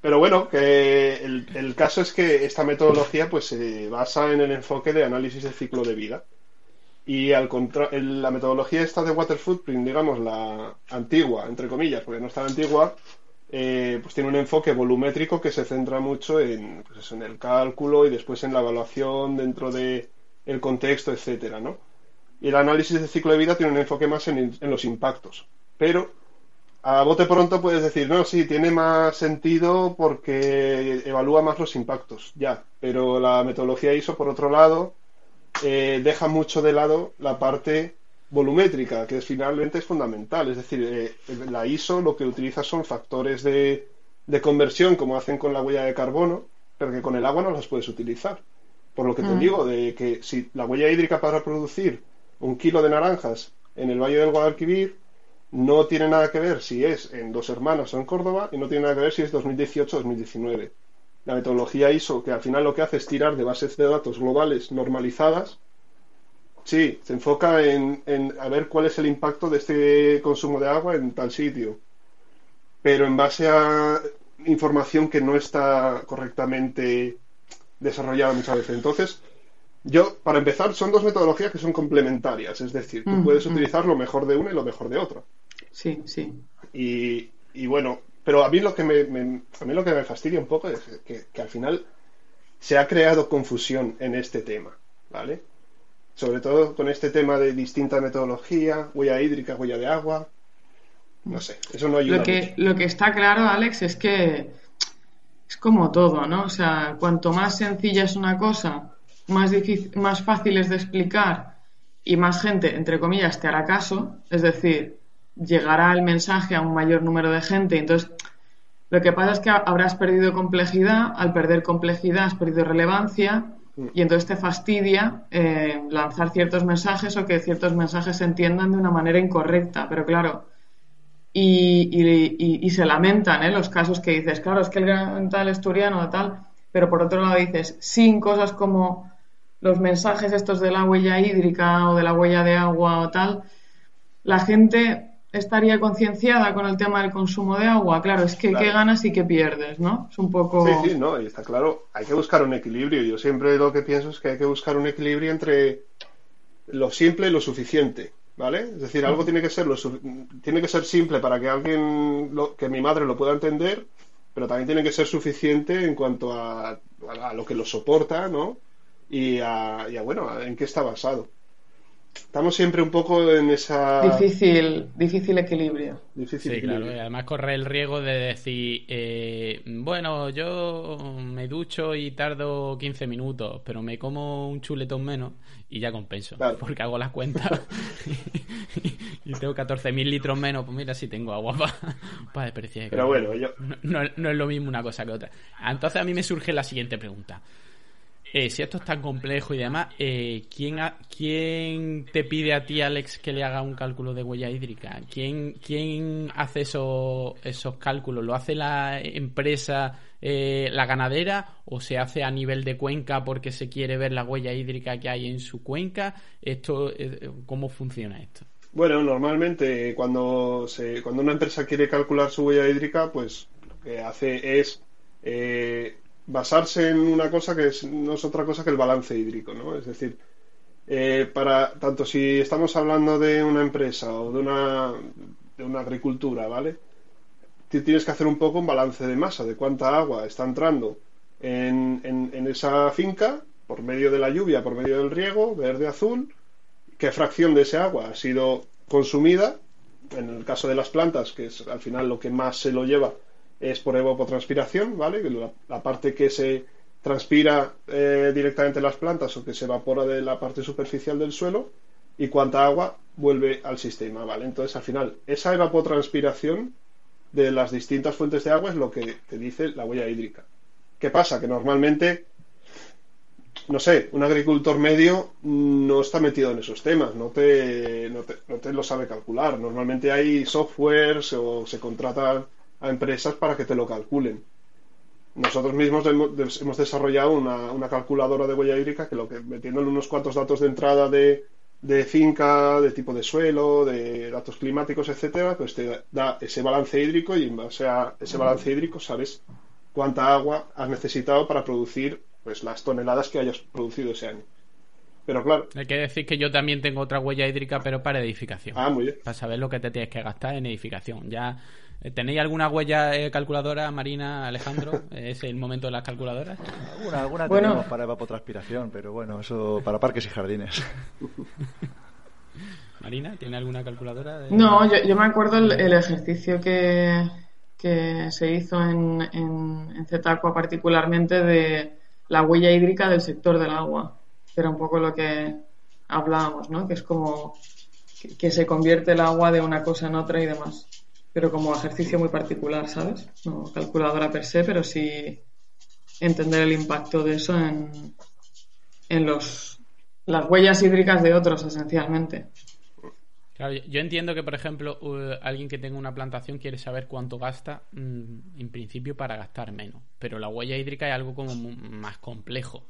Pero bueno, que el, el caso es que esta metodología pues se basa en el enfoque de análisis de ciclo de vida. Y al la metodología esta de Water Footprint, digamos, la antigua, entre comillas, porque no está antigua, eh, pues tiene un enfoque volumétrico que se centra mucho en, pues en el cálculo y después en la evaluación dentro del el contexto, etcétera, ¿no? Y el análisis de ciclo de vida tiene un enfoque más en, en los impactos. Pero a bote pronto puedes decir, no, sí, tiene más sentido porque evalúa más los impactos, ya. Pero la metodología ISO, por otro lado, eh, deja mucho de lado la parte volumétrica, que finalmente es fundamental. Es decir, eh, la ISO lo que utiliza son factores de, conversión, como hacen con la huella de carbono, pero que con el agua no las puedes utilizar. Por lo que te mm. digo, de que si la huella hídrica para producir un kilo de naranjas en el Valle del Guadalquivir no tiene nada que ver si es en Dos Hermanas o en Córdoba y no tiene nada que ver si es 2018 o 2019 la metodología ISO, que al final lo que hace es tirar de bases de datos globales normalizadas, sí, se enfoca en, a ver cuál es el impacto de este consumo de agua en tal sitio, pero en base a información que no está correctamente desarrollada muchas veces. Entonces, yo, para empezar, son dos metodologías que son complementarias, es decir, tú mm, puedes mm. utilizar lo mejor de una y lo mejor de otra. Sí, sí. Y, y bueno, pero a mí lo que me, a mí lo que me fastidia un poco es que, al final se ha creado confusión en este tema, ¿vale? Sobre todo con este tema de distinta metodología, huella hídrica, huella de agua. No sé, eso no ayuda. Lo que, lo que está claro, Alex, es que es como todo, ¿no? O sea, cuanto más sencilla es una cosa, más, difícil, más fácil es de explicar y más gente, entre comillas, te hará caso. Es decir, llegará el mensaje a un mayor número de gente. Entonces, lo que pasa es que habrás perdido complejidad, al perder complejidad has perdido relevancia y entonces te fastidia eh, lanzar ciertos mensajes o que ciertos mensajes se entiendan de una manera incorrecta. Pero claro, y, se lamentan ¿eh? los casos que dices, claro, es que el gran tal esturiano tal, pero por otro lado dices, sin cosas como los mensajes estos de la huella hídrica o de la huella de agua o tal, la gente estaría concienciada con el tema del consumo de agua. Claro, es que qué ganas y qué pierdes, ¿no? Es un poco... Sí, sí, no, y está claro, hay que buscar un equilibrio. Yo siempre lo que pienso es que hay que buscar un equilibrio entre lo simple y lo suficiente, ¿vale? Es decir, algo tiene que ser lo tiene que ser simple para que alguien, que mi madre lo pueda entender, pero también tiene que ser suficiente en cuanto a, a, lo que lo soporta, ¿no? Y a, y a, bueno, en qué está basado estamos siempre un poco en esa... Difícil, difícil equilibrio. sí, claro. además corre el riesgo de decir, eh, bueno, yo me ducho y tardo 15 minutos, pero me como un chuletón menos y ya compenso, porque hago las cuentas y tengo 14.000 litros menos, pues mira si tengo agua para, despreciar. Pero bueno, yo... no es lo mismo una cosa que otra. Entonces a mí me surge la siguiente pregunta. Eh, si esto es tan complejo y demás, eh, ¿quién, ¿quién te pide a ti, Alex, que le haga un cálculo de huella hídrica? ¿Quién, hace esos, esos cálculos? ¿Lo hace la empresa, eh, la ganadera, o se hace a nivel de cuenca porque se quiere ver la huella hídrica que hay en su cuenca? Esto, ¿Cómo funciona esto? Bueno, normalmente cuando, se, cuando una empresa quiere calcular su huella hídrica, pues lo que hace es basarse en una cosa que no es otra cosa que el balance hídrico, ¿no? Es decir, eh, para tanto si estamos hablando de una empresa o de una, de una agricultura, ¿vale? Tienes que hacer un poco un balance de masa, de cuánta agua está entrando en, en, esa finca por medio de la lluvia, por medio del riego, verde, azul, qué fracción de ese agua ha sido consumida en el caso de las plantas, que es al final lo que más se lo lleva, es por evapotranspiración, ¿vale? La, parte que se transpira eh, directamente en las plantas o que se evapora de la parte superficial del suelo y cuánta agua vuelve al sistema, ¿vale? Entonces, al final, esa evapotranspiración de las distintas fuentes de agua es lo que te dice la huella hídrica. ¿Qué pasa? Que normalmente, no sé, un agricultor medio no está metido en esos temas, no te, no te, lo sabe calcular. Normalmente hay softwares o se contratan a empresas para que te lo calculen. Nosotros mismos hemos, desarrollado una, una, calculadora de huella hídrica que lo que metiéndole unos cuantos datos de entrada de, de finca, de tipo de suelo, de datos climáticos, etcétera, pues te da ese balance hídrico y en base a ese balance hídrico sabes cuánta agua has necesitado para producir pues las toneladas que hayas producido ese año. Pero claro. Hay que decir que yo también tengo otra huella hídrica, pero para edificación. Ah, muy bien. Para saber lo que te tienes que gastar en edificación. Ya ¿Tenéis alguna huella eh, calculadora, Marina, Alejandro? ¿Es el momento de las calculadoras? Alguna, alguna tenemos para evapotranspiración, pero bueno, eso para parques y jardines. Marina, ¿tiene alguna calculadora? No, yo, me acuerdo el, ejercicio que, que, se hizo en, en, en Zetacua particularmente de la huella hídrica del sector del agua, que era un poco lo que hablábamos, ¿no? Que es como que se convierte el agua de una cosa en otra y demás pero como ejercicio muy particular, ¿sabes? No calculadora per se, pero sí entender el impacto de eso en, en los, las huellas hídricas de otros, esencialmente. Claro, yo entiendo que, por ejemplo, alguien que tenga una plantación quiere saber cuánto gasta, mm, en principio, para gastar menos. Pero la huella hídrica es algo como más complejo.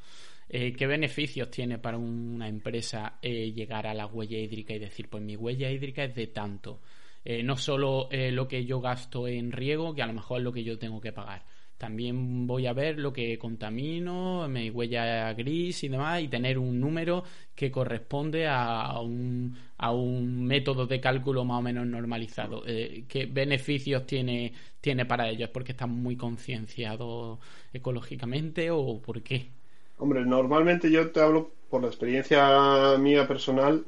Eh, ¿Qué beneficios tiene para una empresa eh, llegar a la huella hídrica y decir, pues mi huella hídrica es de tanto? Eh, no solo eh, lo que yo gasto en riego, que a lo mejor es lo que yo tengo que pagar. También voy a ver lo que contamino, mi huella gris y demás, y tener un número que corresponde a un, a un método de cálculo más o menos normalizado. Eh, ¿Qué beneficios tiene, tiene para ellos? ¿Porque están muy concienciados ecológicamente o por qué? Hombre, normalmente yo te hablo por la experiencia mía personal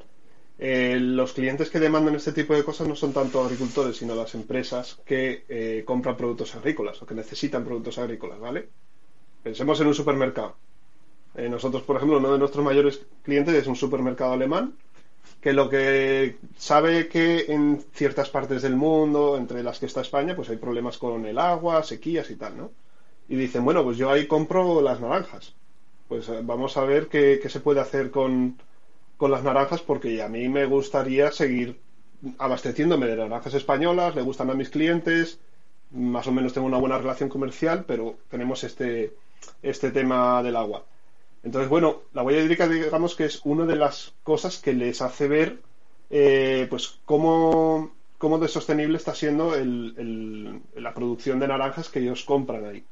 eh, los clientes que demandan este tipo de cosas no son tanto agricultores, sino las empresas que eh, compran productos agrícolas o que necesitan productos agrícolas, ¿vale? Pensemos en un supermercado. Eh, nosotros, por ejemplo, uno de nuestros mayores clientes es un supermercado alemán que lo que sabe que en ciertas partes del mundo, entre las que está España, pues hay problemas con el agua, sequías y tal, ¿no? Y dicen, bueno, pues yo ahí compro las naranjas. Pues vamos a ver qué se puede hacer con, con las naranjas porque a mí me gustaría seguir abasteciéndome de naranjas españolas, le gustan a mis clientes, más o menos tengo una buena relación comercial, pero tenemos este, este tema del agua. Entonces, bueno, la huella hídrica digamos que es una de las cosas que les hace ver eh, pues cómo, cómo, de sostenible está siendo la producción de naranjas que ellos compran ahí.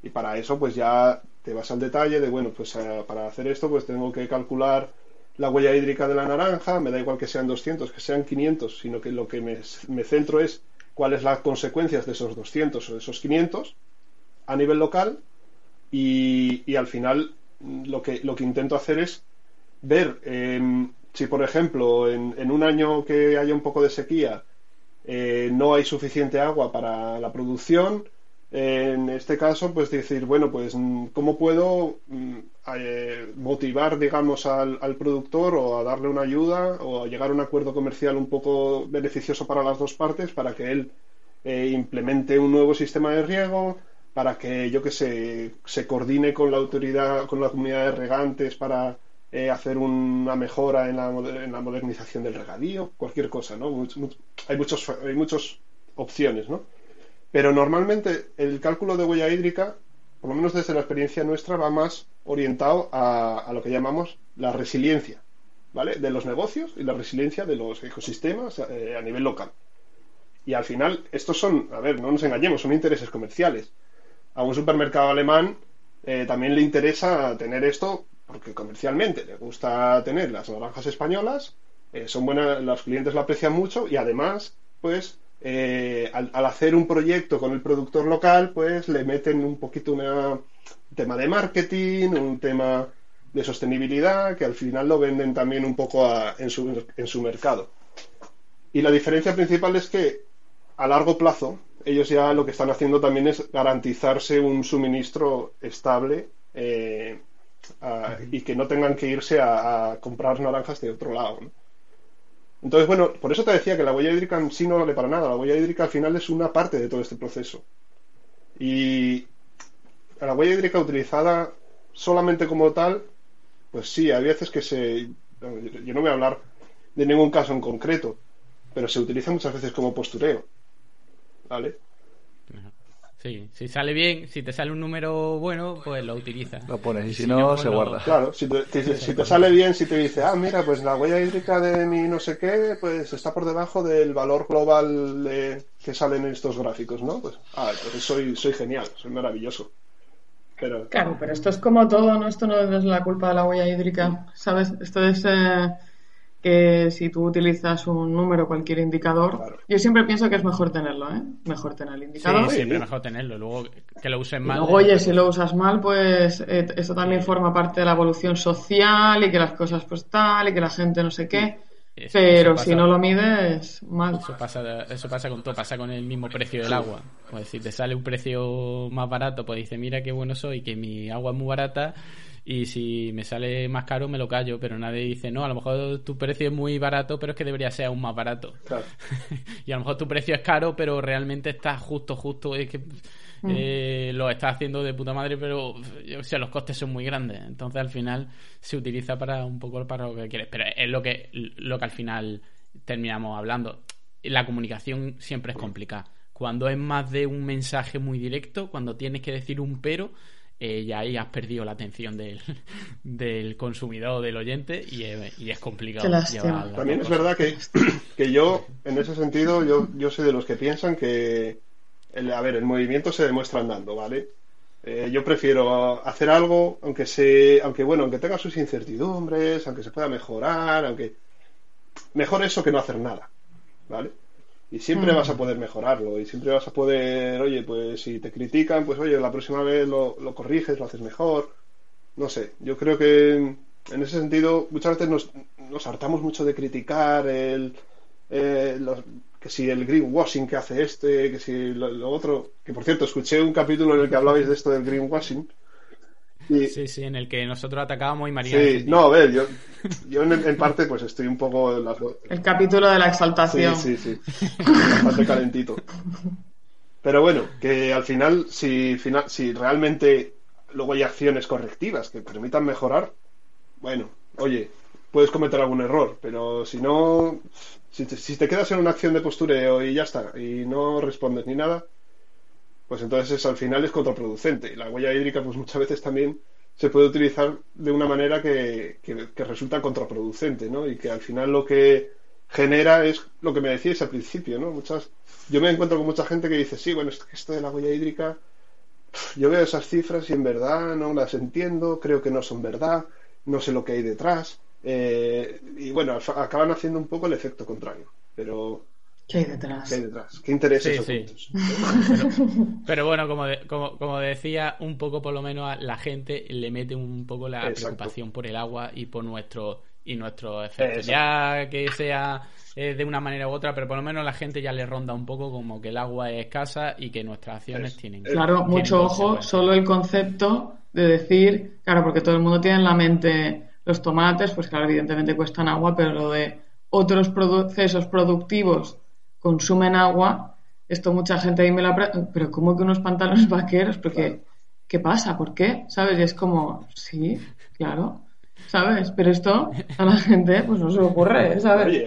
Y para eso pues ya te vas al detalle de, bueno, pues eh, para hacer esto pues tengo que calcular la huella hídrica de la naranja, me da igual que sean 200, que sean 500, sino que lo que me, centro es cuáles las consecuencias de esos 200 o de esos 500 a nivel local y, al final lo que, lo que intento hacer es ver em, si, por ejemplo, en, un año que haya un poco de sequía eh, no hay suficiente agua para la producción, en este caso, pues decir, bueno, pues mm, cómo puedo mm, eh, motivar, digamos, al, productor o a darle una ayuda o a llegar a un acuerdo comercial un poco beneficioso para las dos partes para que él eh, implemente un nuevo sistema de riego, para que, yo que sé, se coordine con la autoridad, con la comunidad de regantes para eh, hacer una mejora en la, en la, modernización del regadío, cualquier cosa, ¿no? hay, muchos, hay muchas opciones, ¿no? Pero normalmente el cálculo de huella hídrica, por lo menos desde la experiencia nuestra, va más orientado a, lo que llamamos la resiliencia, ¿vale? De los negocios y la resiliencia de los ecosistemas eh, a nivel local. Y al final, estos son, a ver, no nos engañemos, son intereses comerciales. A un supermercado alemán eh, también le interesa tener esto porque comercialmente le gusta tener las naranjas españolas, eh, son buenas, los clientes lo aprecian mucho y además, pues eh, al, hacer un proyecto con el productor local, pues le meten un poquito un tema de marketing, un tema de sostenibilidad, que al final lo venden también un poco en, su, en su mercado. Y la diferencia principal es que a largo plazo ellos ya lo que están haciendo también es garantizarse un suministro estable eh, y que no tengan que irse a, comprar naranjas de otro lado. Entonces, bueno, por eso te decía que la huella hídrica en sí no vale para nada. La huella hídrica al final es una parte de todo este proceso. Y la huella hídrica utilizada solamente como tal, pues sí, hay veces que se... Yo no voy a hablar de ningún caso en concreto, pero se utiliza muchas veces como postureo. ¿Vale? Sí, si sale bien, si te sale un número bueno, pues lo utilizas. Lo pones y, si, no, se guarda. Claro, si te, sale bien, si te dice, ah, mira, pues la huella hídrica de mi no sé qué, pues está por debajo del valor global que sale en estos gráficos, ¿no? Pues, ah, pues soy, soy genial, soy maravilloso. Pero... Claro, pero esto es como todo, ¿no? Esto no es la culpa de la huella hídrica, ¿sabes? Esto es... Eh que si tú utilizas un número, cualquier indicador, yo siempre pienso que es mejor tenerlo, ¿eh? Mejor tener el indicador. Sí, siempre mejor tenerlo. Luego que lo uses mal. Luego, oye, si lo usas mal, pues eh, esto también forma parte de la evolución social y que las cosas pues tal y que la gente no sé qué. pero si no lo mides, mal. Eso pasa, eso pasa con todo, pasa con el mismo precio del agua. Pues si te sale un precio más barato, pues dice, mira qué bueno soy, que mi agua es muy barata y si me sale más caro me lo callo, pero nadie dice, no, a lo mejor tu precio es muy barato, pero es que debería ser aún más barato. y a lo mejor tu precio es caro, pero realmente está justo, justo, es que mm. eh, lo estás haciendo de puta madre, pero o sea, los costes son muy grandes. Entonces al final se utiliza para un poco para lo que quieres, pero es lo que, lo que al final terminamos hablando. La comunicación siempre es complicada. Cuando es más de un mensaje muy directo, cuando tienes que decir un pero, eh, y ahí has perdido la atención del, del consumidor, del oyente, y, es complicado. También es verdad que, que, yo, en ese sentido, yo, yo soy de los que piensan que, el, a ver, el movimiento se demuestra andando, ¿vale? Eh, yo prefiero hacer algo, aunque se, aunque bueno, aunque tenga sus incertidumbres, aunque se pueda mejorar, aunque mejor eso que no hacer nada, ¿vale? Y siempre vas a mm. poder mejorarlo y siempre vas a poder, oye, pues si te critican, pues oye, la próxima vez lo, lo corriges, lo haces mejor. No sé, yo creo que en ese sentido muchas veces nos, nos hartamos mucho de criticar el, eh, que si el greenwashing que hace este, que si lo, otro, que por cierto escuché un capítulo en el que hablabais de esto del greenwashing Sí, sí, en el que nosotros atacábamos y María. Sí, no, a ver, yo, yo en, parte pues estoy un poco. El capítulo de la exaltación. Sí, sí, sí. Bastante calentito. Pero bueno, que al final, si, si realmente luego hay acciones correctivas que permitan mejorar, bueno, oye, puedes cometer algún error, pero si no, si te, si te quedas en una acción de postureo y ya está, y no respondes ni nada, pues entonces al final es contraproducente. La huella hídrica, pues muchas veces también se puede utilizar de una manera que, resulta contraproducente, ¿no? Y que al final lo que genera es lo que me decíais al principio, ¿no? Muchas, yo me encuentro con mucha gente que dice, sí, bueno, esto de la huella hídrica, yo veo esas cifras y en verdad no las entiendo, creo que no son verdad, no sé lo que hay detrás, eh, y bueno, acaban haciendo un poco el efecto contrario. Pero ¿Qué hay detrás? ¿Qué hay detrás? ¿Qué intereses Pero, bueno, como, como, como, decía, un poco por lo menos a la gente le mete un poco la preocupación por el agua y por nuestro y nuestros efectos. Ya que sea eh, de una manera u otra, pero por lo menos la gente ya le ronda un poco como que el agua es escasa y que nuestras acciones tienen Claro, mucho ojo, solo el concepto de decir, claro, porque todo el mundo tiene en la mente los tomates, pues claro, evidentemente cuestan agua, pero lo de otros procesos productivos consumen agua, esto mucha gente ahí me la... Pero ¿cómo que unos pantalones vaqueros? Porque, ¿qué pasa? ¿Por qué? ¿Sabes? Y es como, sí, claro, ¿sabes? Pero esto a la gente pues no se le ocurre, ¿sabes?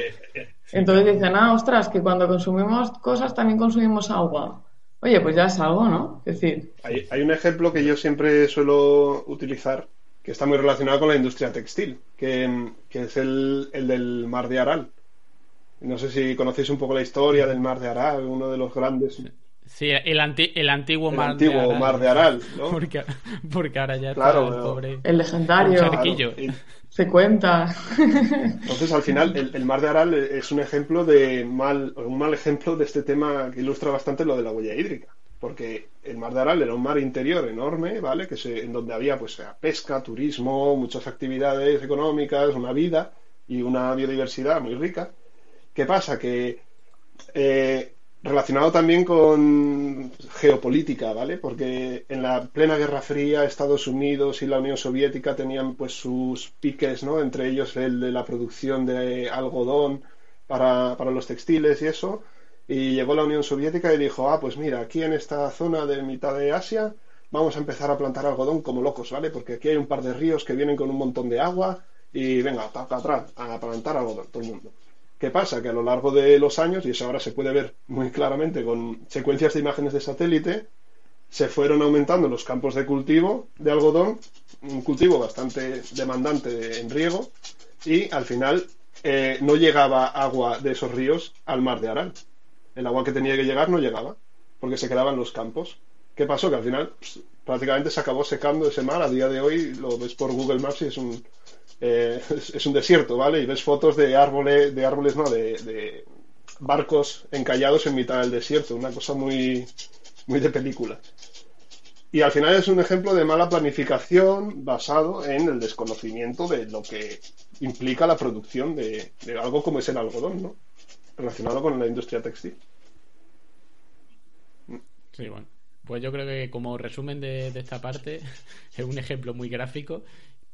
Entonces dicen, ah, ostras, que cuando consumimos cosas también consumimos agua. Oye, pues ya es algo, ¿no? Es decir... Hay, hay un ejemplo que yo siempre suelo utilizar que está muy relacionado con la industria textil, que, que es el, el del mar de Aral. No sé si conocéis un poco la historia del Mar de Aral, uno de los grandes. Sí, el, el antiguo, mar, de Aral. mar de Aral. ¿no? Porque, ahora ya está el pobre. El legendario. Se cuenta. Entonces, al final, el, mar de Aral es un ejemplo de mal, un mal ejemplo de este tema que ilustra bastante lo de la huella hídrica. Porque el mar de Aral era un mar interior enorme, ¿vale? Que se, en donde había pues pesca, turismo, muchas actividades económicas, una vida y una biodiversidad muy rica ¿Qué pasa? Que eh, relacionado también con geopolítica, ¿vale? Porque en la plena Guerra Fría Estados Unidos y la Unión Soviética tenían pues sus piques, ¿no? Entre ellos el de la producción de algodón para, para los textiles y eso. Y llegó la Unión Soviética y dijo, ah, pues mira, aquí en esta zona de mitad de Asia vamos a empezar a plantar algodón como locos, ¿vale? Porque aquí hay un par de ríos que vienen con un montón de agua y venga, para atrás, a plantar algodón, todo el mundo. ¿Qué pasa? Que a lo largo de los años, y eso ahora se puede ver muy claramente con secuencias de imágenes de satélite, se fueron aumentando los campos de cultivo de algodón, un cultivo bastante demandante en riego, y al final eh, no llegaba agua de esos ríos al mar de Aral. El agua que tenía que llegar no llegaba, porque se quedaban los campos. ¿Qué pasó? Que al final pues, prácticamente se acabó secando ese mar. A día de hoy lo ves por Google Maps y es un, eh, es, un desierto, ¿vale? Y ves fotos de árboles, de árboles, no, de, barcos encallados en mitad del desierto, una cosa muy, muy de película. Y al final es un ejemplo de mala planificación basado en el desconocimiento de lo que implica la producción de, algo como es el algodón, ¿no? Relacionado con la industria textil. Sí, bueno. Pues yo creo que como resumen de, de esta parte es un ejemplo muy gráfico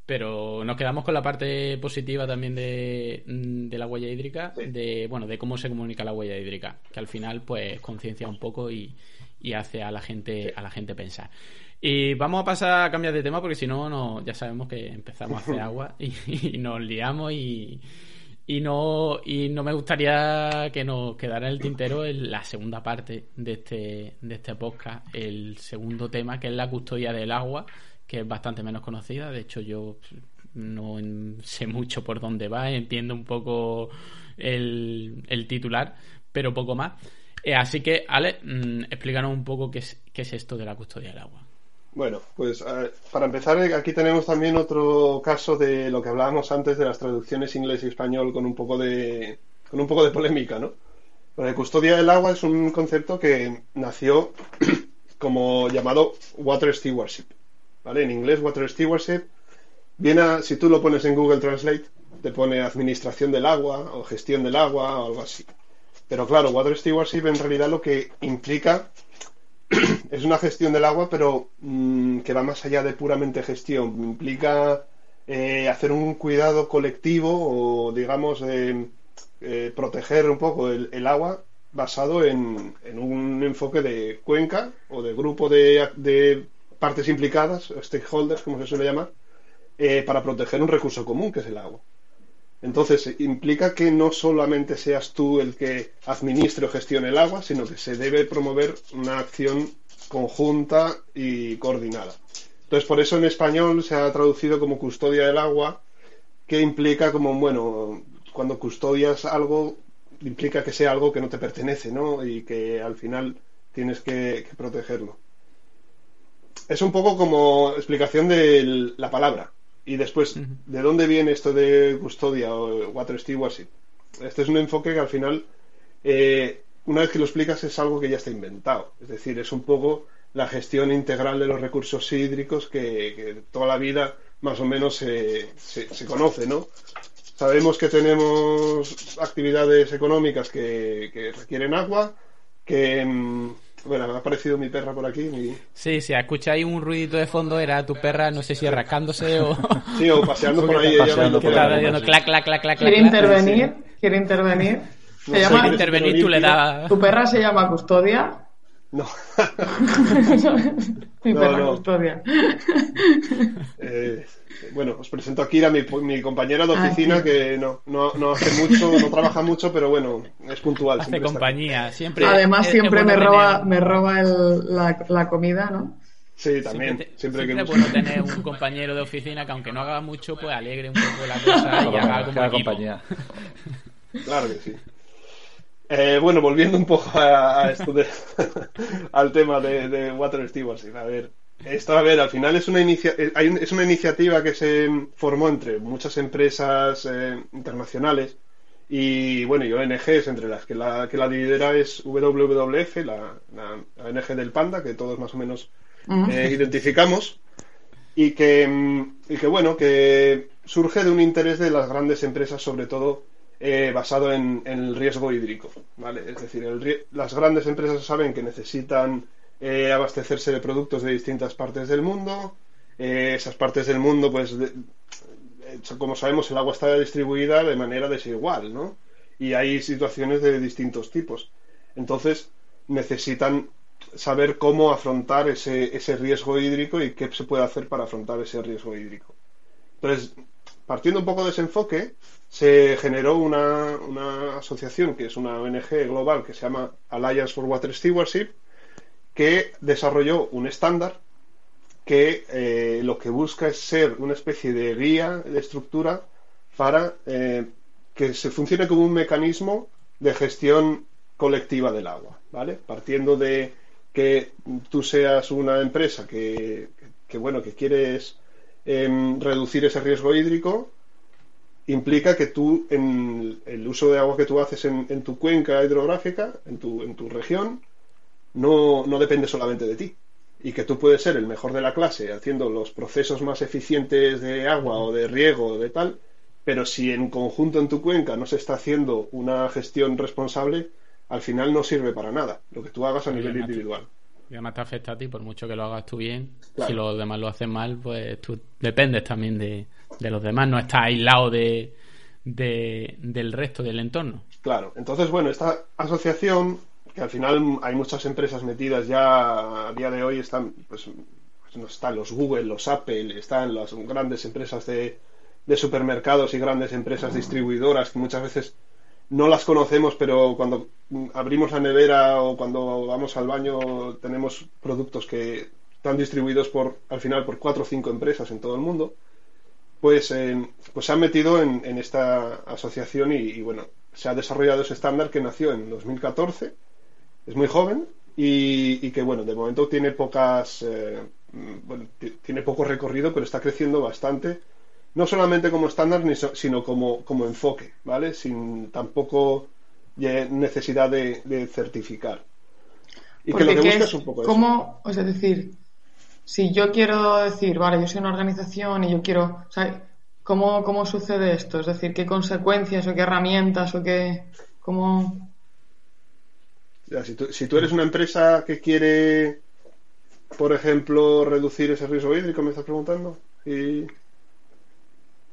pero nos quedamos con la parte positiva también de, mm, de la huella hídrica, de bueno, de cómo se comunica la huella hídrica, que al final pues conciencia un poco y, y, hace a la gente a la gente pensar. Y vamos a pasar a cambiar de tema porque si no, no ya sabemos que empezamos a hacer agua y, nos liamos y, y no y no me gustaría que nos quedara en el tintero en la segunda parte de este de este podcast, el segundo tema que es la custodia del agua que es bastante menos conocida. De hecho, yo no sé mucho por dónde va, entiendo un poco el, el titular, pero poco más. Eh, así que, Ale, mm, explícanos un poco qué es, qué es esto de la custodia del agua. Bueno, pues para empezar, aquí tenemos también otro caso de lo que hablábamos antes de las traducciones inglés y español con un poco de, con un poco de polémica, ¿no? La custodia del agua es un concepto que nació como llamado water stewardship. ¿Vale? En inglés, Water Stewardship, viene si tú lo pones en Google Translate, te pone administración del agua o gestión del agua o algo así. Pero claro, Water Stewardship en realidad lo que implica es una gestión del agua, pero mm, que va más allá de puramente gestión. Implica eh, hacer un cuidado colectivo o, digamos, eh, proteger un poco el, agua basado en, un enfoque de cuenca o de grupo de partes implicadas, stakeholders, como se suele llamar, eh, para proteger un recurso común que es el agua. Entonces, implica que no solamente seas tú el que administre o gestione el agua, sino que se debe promover una acción conjunta y coordinada. Entonces, por eso en español se ha traducido como custodia del agua, que implica como, bueno, cuando custodias algo, implica que sea algo que no te pertenece, ¿no? Y que al final tienes que protegerlo es un poco como explicación de la palabra. Y después, ¿de dónde viene esto de custodia o water stewardship? Este es un enfoque que al final, eh, una vez que lo explicas, es algo que ya está inventado. Es decir, es un poco la gestión integral de los recursos hídricos que, toda la vida más o menos se, se, conoce, ¿no? Sabemos que tenemos actividades económicas que, que requieren agua, que, mm, bueno, me ha aparecido mi perra por aquí. Sí, si ahí un ruidito de fondo, era tu perra, no sé si rascándose o. Sí, o paseando por ahí. Paseando por ahí clac, clac, clac, clac, ¿Quiere intervenir? ¿Quiere intervenir? Se llama... intervenir, tú le das. ¿Tu perra se llama Custodia? No. mi perra Custodia. Eh, bueno, os presento aquí a mi, mi compañera de ah, oficina que no, no, no, hace mucho, no trabaja mucho, pero bueno, es puntual. Hace compañía, siempre. Además, siempre me roba, me roba el, la, la, comida, ¿no? Sí, también. Siempre, siempre, es bueno tener un compañero de oficina que aunque no haga mucho, pues alegre un poco la cosa y haga como compañía. Claro que sí. Eh, bueno, volviendo un poco a, esto de, al tema de, de Water Stewardship. A ver, esto, a ver, al final es una, eh, es una iniciativa que se formó entre muchas empresas eh, internacionales y, bueno, y ONGs, entre las que la, que la lidera es WWF, la, ONG del Panda, que todos más o menos eh, identificamos, y que, mm, y que, bueno, que surge de un interés de las grandes empresas, sobre todo eh, basado en, el riesgo hídrico, ¿vale? Es decir, las grandes empresas saben que necesitan eh, abastecerse de productos de distintas partes del mundo. Eh, esas partes del mundo, pues, como sabemos, el agua está distribuida de manera desigual, ¿no? Y hay situaciones de distintos tipos. Entonces, necesitan saber cómo afrontar ese, ese riesgo hídrico y qué se puede hacer para afrontar ese riesgo hídrico. Entonces, partiendo un poco de ese enfoque, se generó una, una, asociación que es una ONG global que se llama Alliance for Water Stewardship, que desarrolló un estándar que eh, lo que busca es ser una especie de guía de estructura para eh, que se funcione como un mecanismo de gestión colectiva del agua, ¿vale? Partiendo de que tú seas una empresa que, bueno, que quieres em, reducir ese riesgo hídrico, implica que tú, en el uso de agua que tú haces en, tu cuenca hidrográfica, en tu, en tu región, no, no depende solamente de ti. Y que tú puedes ser el mejor de la clase haciendo los procesos más eficientes de agua o de riego o de tal, pero si en conjunto en tu cuenca no se está haciendo una gestión responsable, al final no sirve para nada lo que tú hagas a nivel individual. Y además te afecta a ti, por mucho que lo hagas tú bien. Si los demás lo hacen mal, pues tú dependes también de, de los demás, no estás aislado de, de, del resto del entorno. Claro, entonces, bueno, esta asociación, que al final hay muchas empresas metidas ya a día de hoy, están, pues, pues no están los Google, los Apple, están las grandes empresas de, de supermercados y grandes empresas distribuidoras que muchas veces no las conocemos, pero cuando abrimos la nevera o cuando vamos al baño tenemos productos que están distribuidos por al final por cuatro o cinco empresas en todo el mundo pues, pues se han metido en, esta asociación y, bueno, se ha desarrollado ese estándar que nació en 2014, es muy joven y, que bueno, de momento tiene pocas, eh, tiene poco recorrido, pero está creciendo bastante, no solamente como estándar, sino como, como enfoque, ¿vale? Sin tampoco necesidad de, certificar. Y que lo que busca es, un poco ¿cómo, eso. Es decir, si yo quiero decir, vale, yo soy una organización y yo quiero, o sea, ¿cómo, cómo sucede esto? Es decir, ¿qué consecuencias o qué herramientas o qué, cómo... si, tú, si tú eres una empresa que quiere, por ejemplo, reducir ese riesgo hídrico, me estás preguntando, y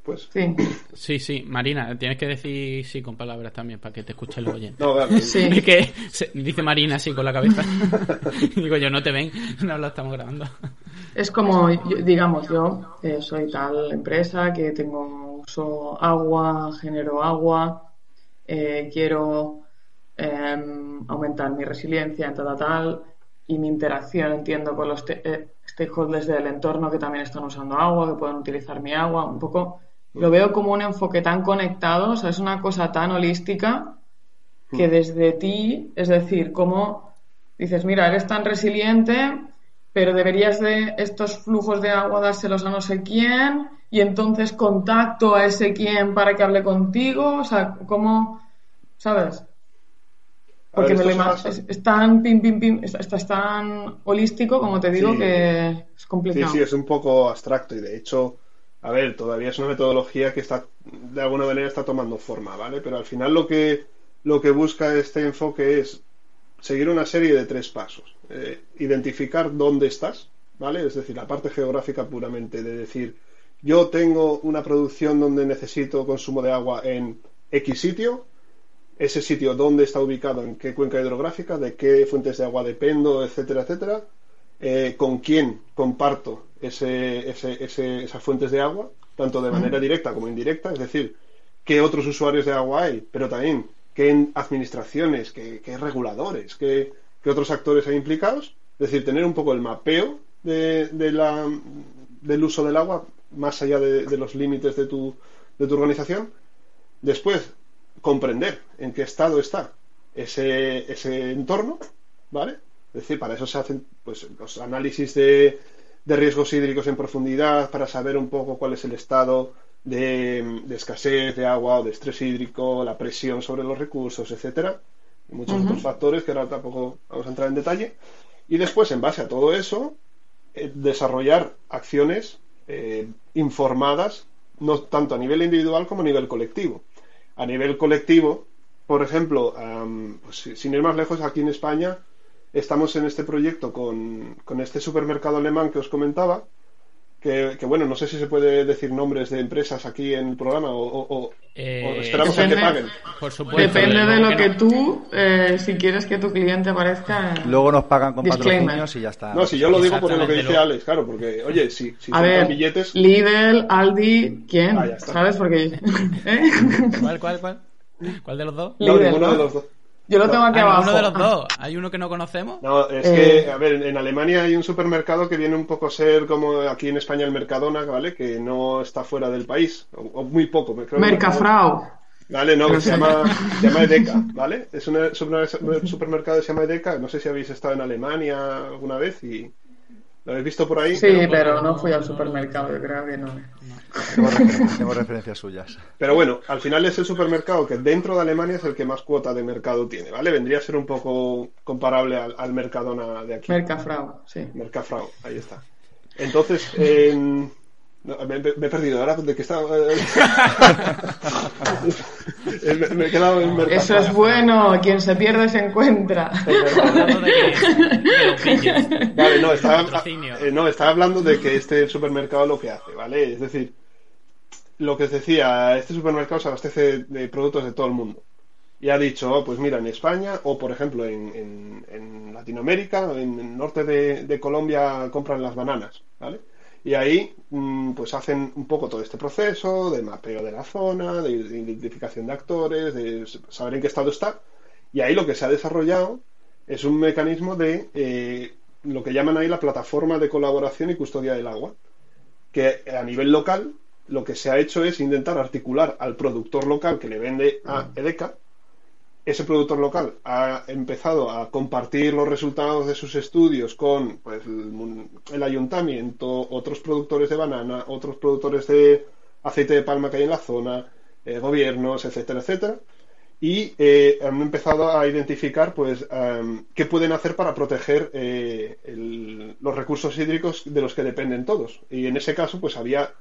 pues sí. Sí, sí, Marina, tienes que decir sí con palabras también para que te escuche el oyente. No, sí. que dice Marina así con la cabeza. Digo yo, no te ven, no lo estamos grabando. Es como, digamos, yo eh, soy tal empresa que tengo uso agua, genero agua, eh, quiero em, aumentar mi resiliencia en tal, tal, y mi interacción, entiendo, con los eh, stakeholders del entorno que también están usando agua, que pueden utilizar mi agua, un poco lo veo como un enfoque tan conectado, o sea, es una cosa tan holística que mm. desde ti, es decir, como dices, mira, eres tan resiliente, pero deberías de estos flujos de agua dárselos a no sé quién y entonces contacto a ese quién para que hable contigo, o sea, ¿cómo, sabes? Porque me lo es, tan pim, pim, pim, es, tan holístico, como te digo, que es complicado. Sí, sí, es un poco abstracto y de hecho a ver, todavía es una metodología que está, de alguna manera está tomando forma, ¿vale? Pero al final lo que, lo que busca este enfoque es seguir una serie de tres pasos. Eh, identificar dónde estás, ¿vale? Es decir, la parte geográfica puramente de decir, yo tengo una producción donde necesito consumo de agua en X sitio, ese sitio dónde está ubicado, en qué cuenca hidrográfica, de qué fuentes de agua dependo, etcétera, etcétera, eh, con quién comparto ese, ese, esas fuentes de agua, tanto de manera directa como indirecta, es decir, qué otros usuarios de agua hay, pero también qué administraciones, qué, reguladores, qué, otros actores hay implicados, es decir, tener un poco el mapeo de, la, del uso del agua más allá de, los límites de tu, de tu organización. Después, comprender en qué estado está ese, ese entorno, ¿vale? Es decir, para eso se hacen pues, los análisis de, de riesgos hídricos en profundidad para saber un poco cuál es el estado de, escasez de agua o de estrés hídrico, la presión sobre los recursos, etcétera, y muchos otros factores que ahora tampoco vamos a entrar en detalle. Y después, en base a todo eso, eh, desarrollar acciones eh, informadas, no tanto a nivel individual como a nivel colectivo. a nivel colectivo, por ejemplo, pues, sin ir más lejos, aquí en España estamos en este proyecto con, con este supermercado alemán que os comentaba, que, bueno, no sé si se puede decir nombres de empresas aquí en el programa o, eh, esperamos a que paguen. Por supuesto. Depende de lo que, tú, eh, si quieres que tu cliente aparezca. Luego nos pagan con patrocinios y ya está. No, si yo lo digo por lo que dice Alex, claro, porque, oye, si, si a ver, billetes. Lidl, Aldi, ¿quién? Ah, ¿Sabes? Porque. ¿eh? ¿Cuál, cuál, cuál? ¿Cuál de los dos? No, ninguno de los dos. Yo lo tengo aquí ¿Hay abajo. uno de los dos? ¿Hay uno que no conocemos? No, es que, eh. a ver, en Alemania hay un supermercado que viene un poco a ser como aquí en España el Mercadona, ¿vale? Que no está fuera del país, o, muy poco. Creo Mercafrau. Vale, no, se llama, se llama Edeka, ¿vale? Es un supermercado que se llama Edeka. No sé si habéis estado en Alemania alguna vez y ¿Lo habéis visto por ahí? Sí, pero, no fui al supermercado, yo creo que no. Tengo, referencias, suyas. Pero bueno, al final es el supermercado que dentro de Alemania es el que más cuota de mercado tiene, ¿vale? Vendría a ser un poco comparable al, Mercadona de aquí. Mercafrau, sí. Mercafrau, ahí está. Entonces, en me, he perdido ahora de que estaba. Eh, me, he quedado en Eso es bueno, quien se pierde se encuentra. vale, no estaba, eh, no, estaba hablando de que este supermercado lo que hace, ¿vale? Es decir, lo que os decía, este supermercado se abastece de productos de todo el mundo. Y ha dicho, oh, pues mira, en España, o por ejemplo en, en, Latinoamérica, en el norte de, de Colombia compran las bananas, ¿vale? Y ahí mm, pues hacen un poco todo este proceso de mapeo de la zona, de identificación de actores, de saber en qué estado está. Y ahí lo que se ha desarrollado es un mecanismo de eh, lo que llaman ahí la plataforma de colaboración y custodia del agua, que a nivel local lo que se ha hecho es intentar articular al productor local que le vende a EDECA ese productor local ha empezado a compartir los resultados de sus estudios con pues, el, ayuntamiento, otros productores de banana, otros productores de aceite de palma que hay en la zona, eh, gobiernos, etcétera, etcétera. Y eh, han empezado a identificar pues em, qué pueden hacer para proteger eh, los recursos hídricos de los que dependen todos. Y en ese caso pues había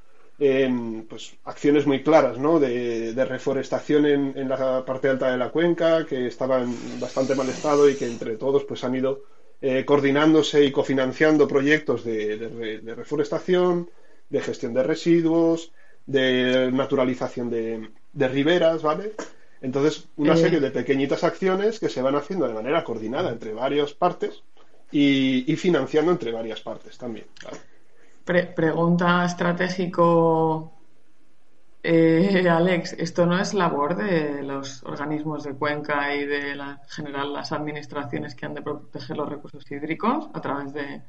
pues, acciones muy claras ¿no? de, reforestación en, la parte alta de la cuenca, que estaba en bastante mal estado y que entre todos pues, han ido eh, coordinándose y cofinanciando proyectos de, reforestación, de gestión de residuos, de naturalización de, riberas, ¿vale? Entonces, una serie de pequeñitas acciones que se van haciendo de manera coordinada entre varias partes y, y financiando entre varias partes también. ¿vale? Pregunta estratégico, eh, Alex, ¿esto no es labor de los organismos de cuenca y de la, en general las administraciones que han de proteger los recursos hídricos a través de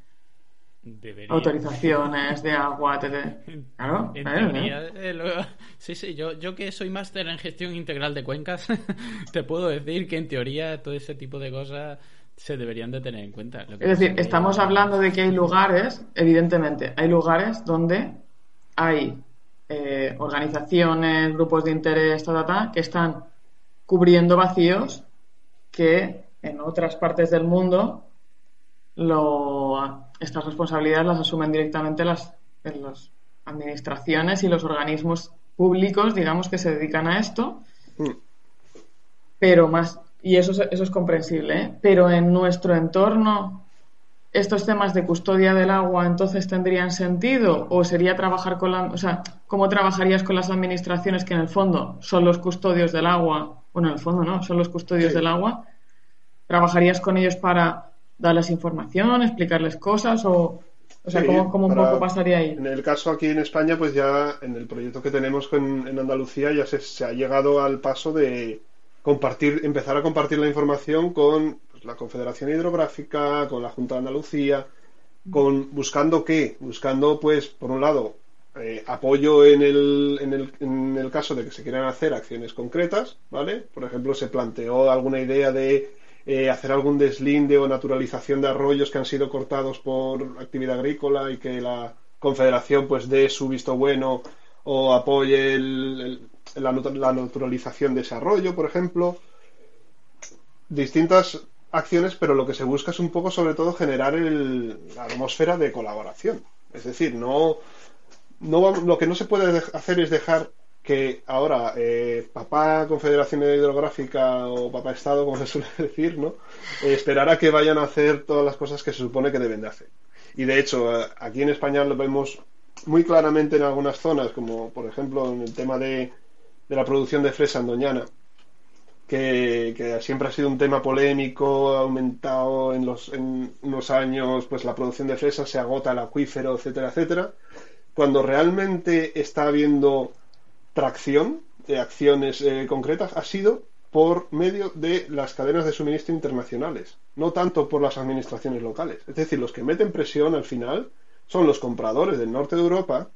autorizaciones de agua? Claro, en teoría, eh, sí, sí, yo, yo que soy máster en gestión integral de cuencas, te puedo decir que en teoría todo ese tipo de cosas se deberían de tener en cuenta. es decir, estamos hablando de que hay lugares, evidentemente, hay lugares donde hay eh, organizaciones, grupos de interés, que están cubriendo vacíos que en otras partes del mundo lo, estas responsabilidades las asumen directamente las, las administraciones y los organismos públicos, digamos, que se dedican a esto, mm. pero más y eso, eso es comprensible, ¿eh? pero en nuestro entorno, estos temas de custodia del agua entonces tendrían sentido o sería trabajar con la, o sea, ¿cómo trabajarías con las administraciones que en el fondo son los custodios del agua? Bueno, en el fondo no, son los custodios del agua. ¿Trabajarías con ellos para darles información, explicarles cosas o, o sea, ¿cómo, un poco pasaría ahí? En el caso aquí en España, pues ya en el proyecto que tenemos en Andalucía ya se ha llegado al paso de compartir, empezar a compartir la información con pues, la Confederación Hidrográfica, con la Junta de Andalucía, con buscando qué, buscando pues por un lado eh, apoyo en el, en, el, en el caso de que se quieran hacer acciones concretas, ¿vale? Por ejemplo, se planteó alguna idea de eh, hacer algún deslinde o naturalización de arroyos que han sido cortados por actividad agrícola y que la Confederación pues dé su visto bueno o apoye el, la, naturalización de ese por ejemplo. Distintas acciones, pero lo que se busca es un poco, sobre todo, generar la atmósfera de colaboración. Es decir, no, no lo que no se puede hacer es dejar que ahora eh, papá Confederación Hidrográfica o papá Estado, como se suele decir, ¿no? Eh, esperará que vayan a hacer todas las cosas que se supone que deben de hacer. Y de hecho, eh, aquí en España lo vemos muy claramente en algunas zonas, como por ejemplo en el tema de, de la producción de fresa en Doñana, que, que, siempre ha sido un tema polémico, ha aumentado en los en años, pues la producción de fresa se agota el acuífero, etcétera, etcétera. Cuando realmente está habiendo tracción de acciones eh, concretas ha sido por medio de las cadenas de suministro internacionales, no tanto por las administraciones locales. Es decir, los que meten presión al final son los compradores del norte de Europa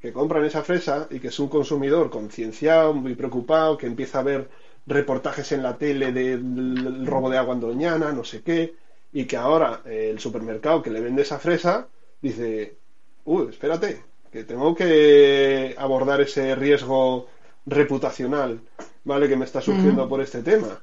que compran esa fresa y que es un consumidor concienciado, muy preocupado, que empieza a ver reportajes en la tele del robo de agua en Doñana, no sé qué, y que ahora eh, el supermercado que le vende esa fresa dice, uy, espérate, que tengo que abordar ese riesgo reputacional, ¿vale? Que me está surgiendo por este tema.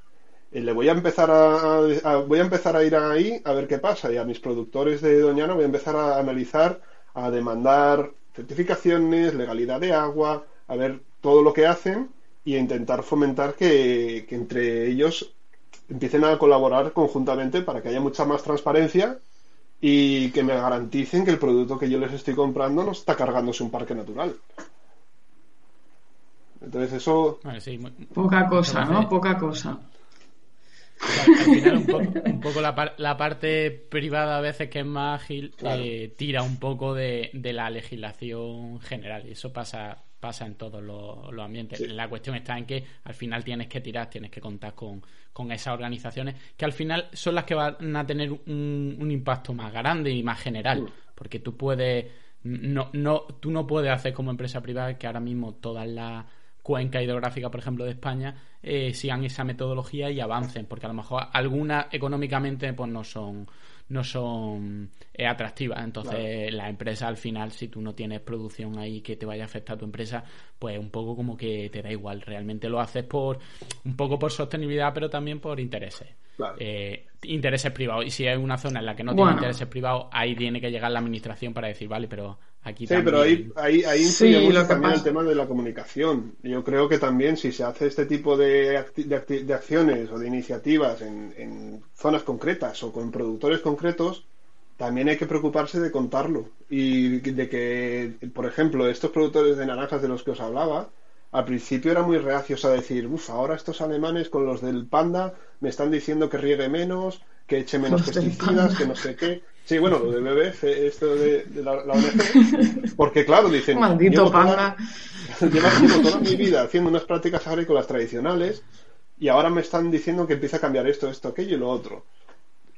Y le voy a empezar a, voy a empezar a ir ahí a ver qué pasa y a mis productores de Doñana voy a empezar a analizar, a demandar certificaciones, legalidad de agua, a ver todo lo que hacen y a intentar fomentar que, que entre ellos empiecen a colaborar conjuntamente para que haya mucha más transparencia y que me garanticen que el producto que yo les estoy comprando no está cargándose un parque natural. Entonces eso... Poca cosa, ¿no? Poca cosa. Al, final un poco, un poco la, la, parte privada a veces que es más ágil eh, tira un poco de, de, la legislación general. Y eso pasa pasa en todos los, ambientes. La cuestión está en que al final tienes que tirar, tienes que contar con, con esas organizaciones que al final son las que van a tener un, un impacto más grande y más general, porque tú puedes no, no, tú no puedes hacer como empresa privada que ahora mismo todas las cuenca hidrográfica, por ejemplo, de España, eh, sigan esa metodología y avancen, porque a lo mejor algunas económicamente pues no son no son eh, atractivas. Entonces, la empresa al final, si tú no tienes producción ahí que te vaya a afectar a tu empresa, pues un poco como que te da igual. Realmente lo haces por un poco por sostenibilidad, pero también por intereses. Eh, intereses privados. Y si hay una zona en la que no tiene intereses privados, ahí tiene que llegar la administración para decir, vale, pero aquí sí, pero ahí, ahí, ahí influye también el tema de la comunicación. Yo creo que también si se hace este tipo de, de, acciones o de iniciativas en, en, zonas concretas o con productores concretos, también hay que preocuparse de contarlo. Y de que, por ejemplo, estos productores de naranjas de los que os hablaba, al principio eran muy reacios a decir, uff, ahora estos alemanes con los del panda me están diciendo que riegue menos, que eche menos pesticidas, que no sé qué. Sí, bueno, lo de BBF, esto de, la, ONG, porque claro, dicen, maldito toda mi vida haciendo unas prácticas agrícolas tradicionales y ahora me están diciendo que empieza a cambiar esto, esto, aquello y lo otro.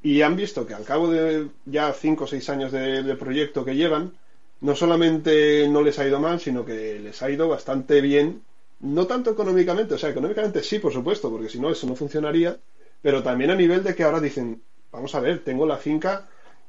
Y han visto que al cabo de ya cinco o seis años de proyecto que llevan, no solamente no les ha ido mal, sino que les ha ido bastante bien, no tanto económicamente, o sea, económicamente sí, por supuesto, porque si no, eso no funcionaría, pero también a nivel de que ahora dicen, vamos a ver, tengo la finca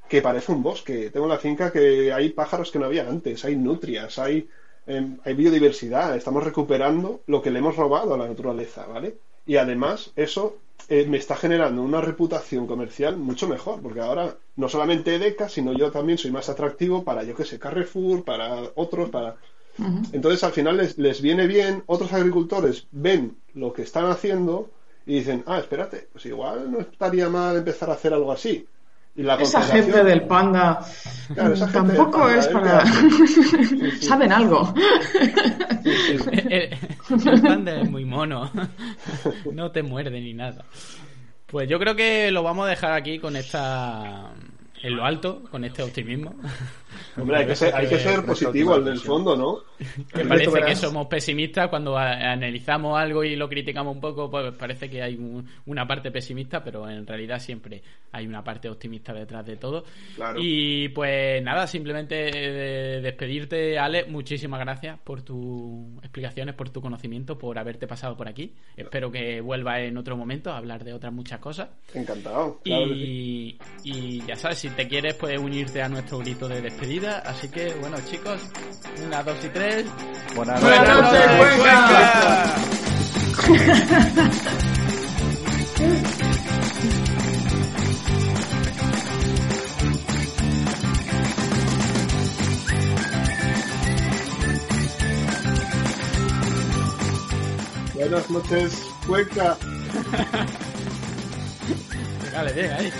que parece un bosque, tengo la finca que hay pájaros que no había antes, hay nutrias, hay, em, hay biodiversidad, estamos recuperando lo que le hemos robado a la naturaleza, ¿vale? Y además, eso eh, me está generando una reputación comercial mucho mejor, porque ahora no solamente EDECA, sino yo también soy más atractivo para, yo que sé, Carrefour, para otros, para... Entonces al final les, les viene bien, otros agricultores ven lo que están haciendo y dicen, ah, espérate, pues igual no estaría mal empezar a hacer algo así. Y esa gente del panda tampoco es para... Saben algo. el, panda es muy mono. No te muerde ni nada. Pues yo creo que lo vamos a dejar aquí con esta en lo alto con este optimismo. Hombre, hay que ser, hay que ser positivo en el fondo, ¿no? Que parece que somos pesimistas cuando analizamos algo y lo criticamos un poco, pues parece que hay una parte pesimista, pero en realidad siempre hay una parte optimista detrás de todo. Y pues nada, simplemente eh, despedirte, Ale, muchísimas gracias por tus explicaciones, por tu conocimiento, por haberte pasado por aquí. Espero que vuelva en otro momento a hablar de otras muchas cosas. Encantado. y, y ya sabes, si te quieres, puedes unirte a nuestro grito de despedida. Así que, bueno, chicos, una, dos y tres. Buenas, Buenas noches, Cuenca. Dale, bien, ahí.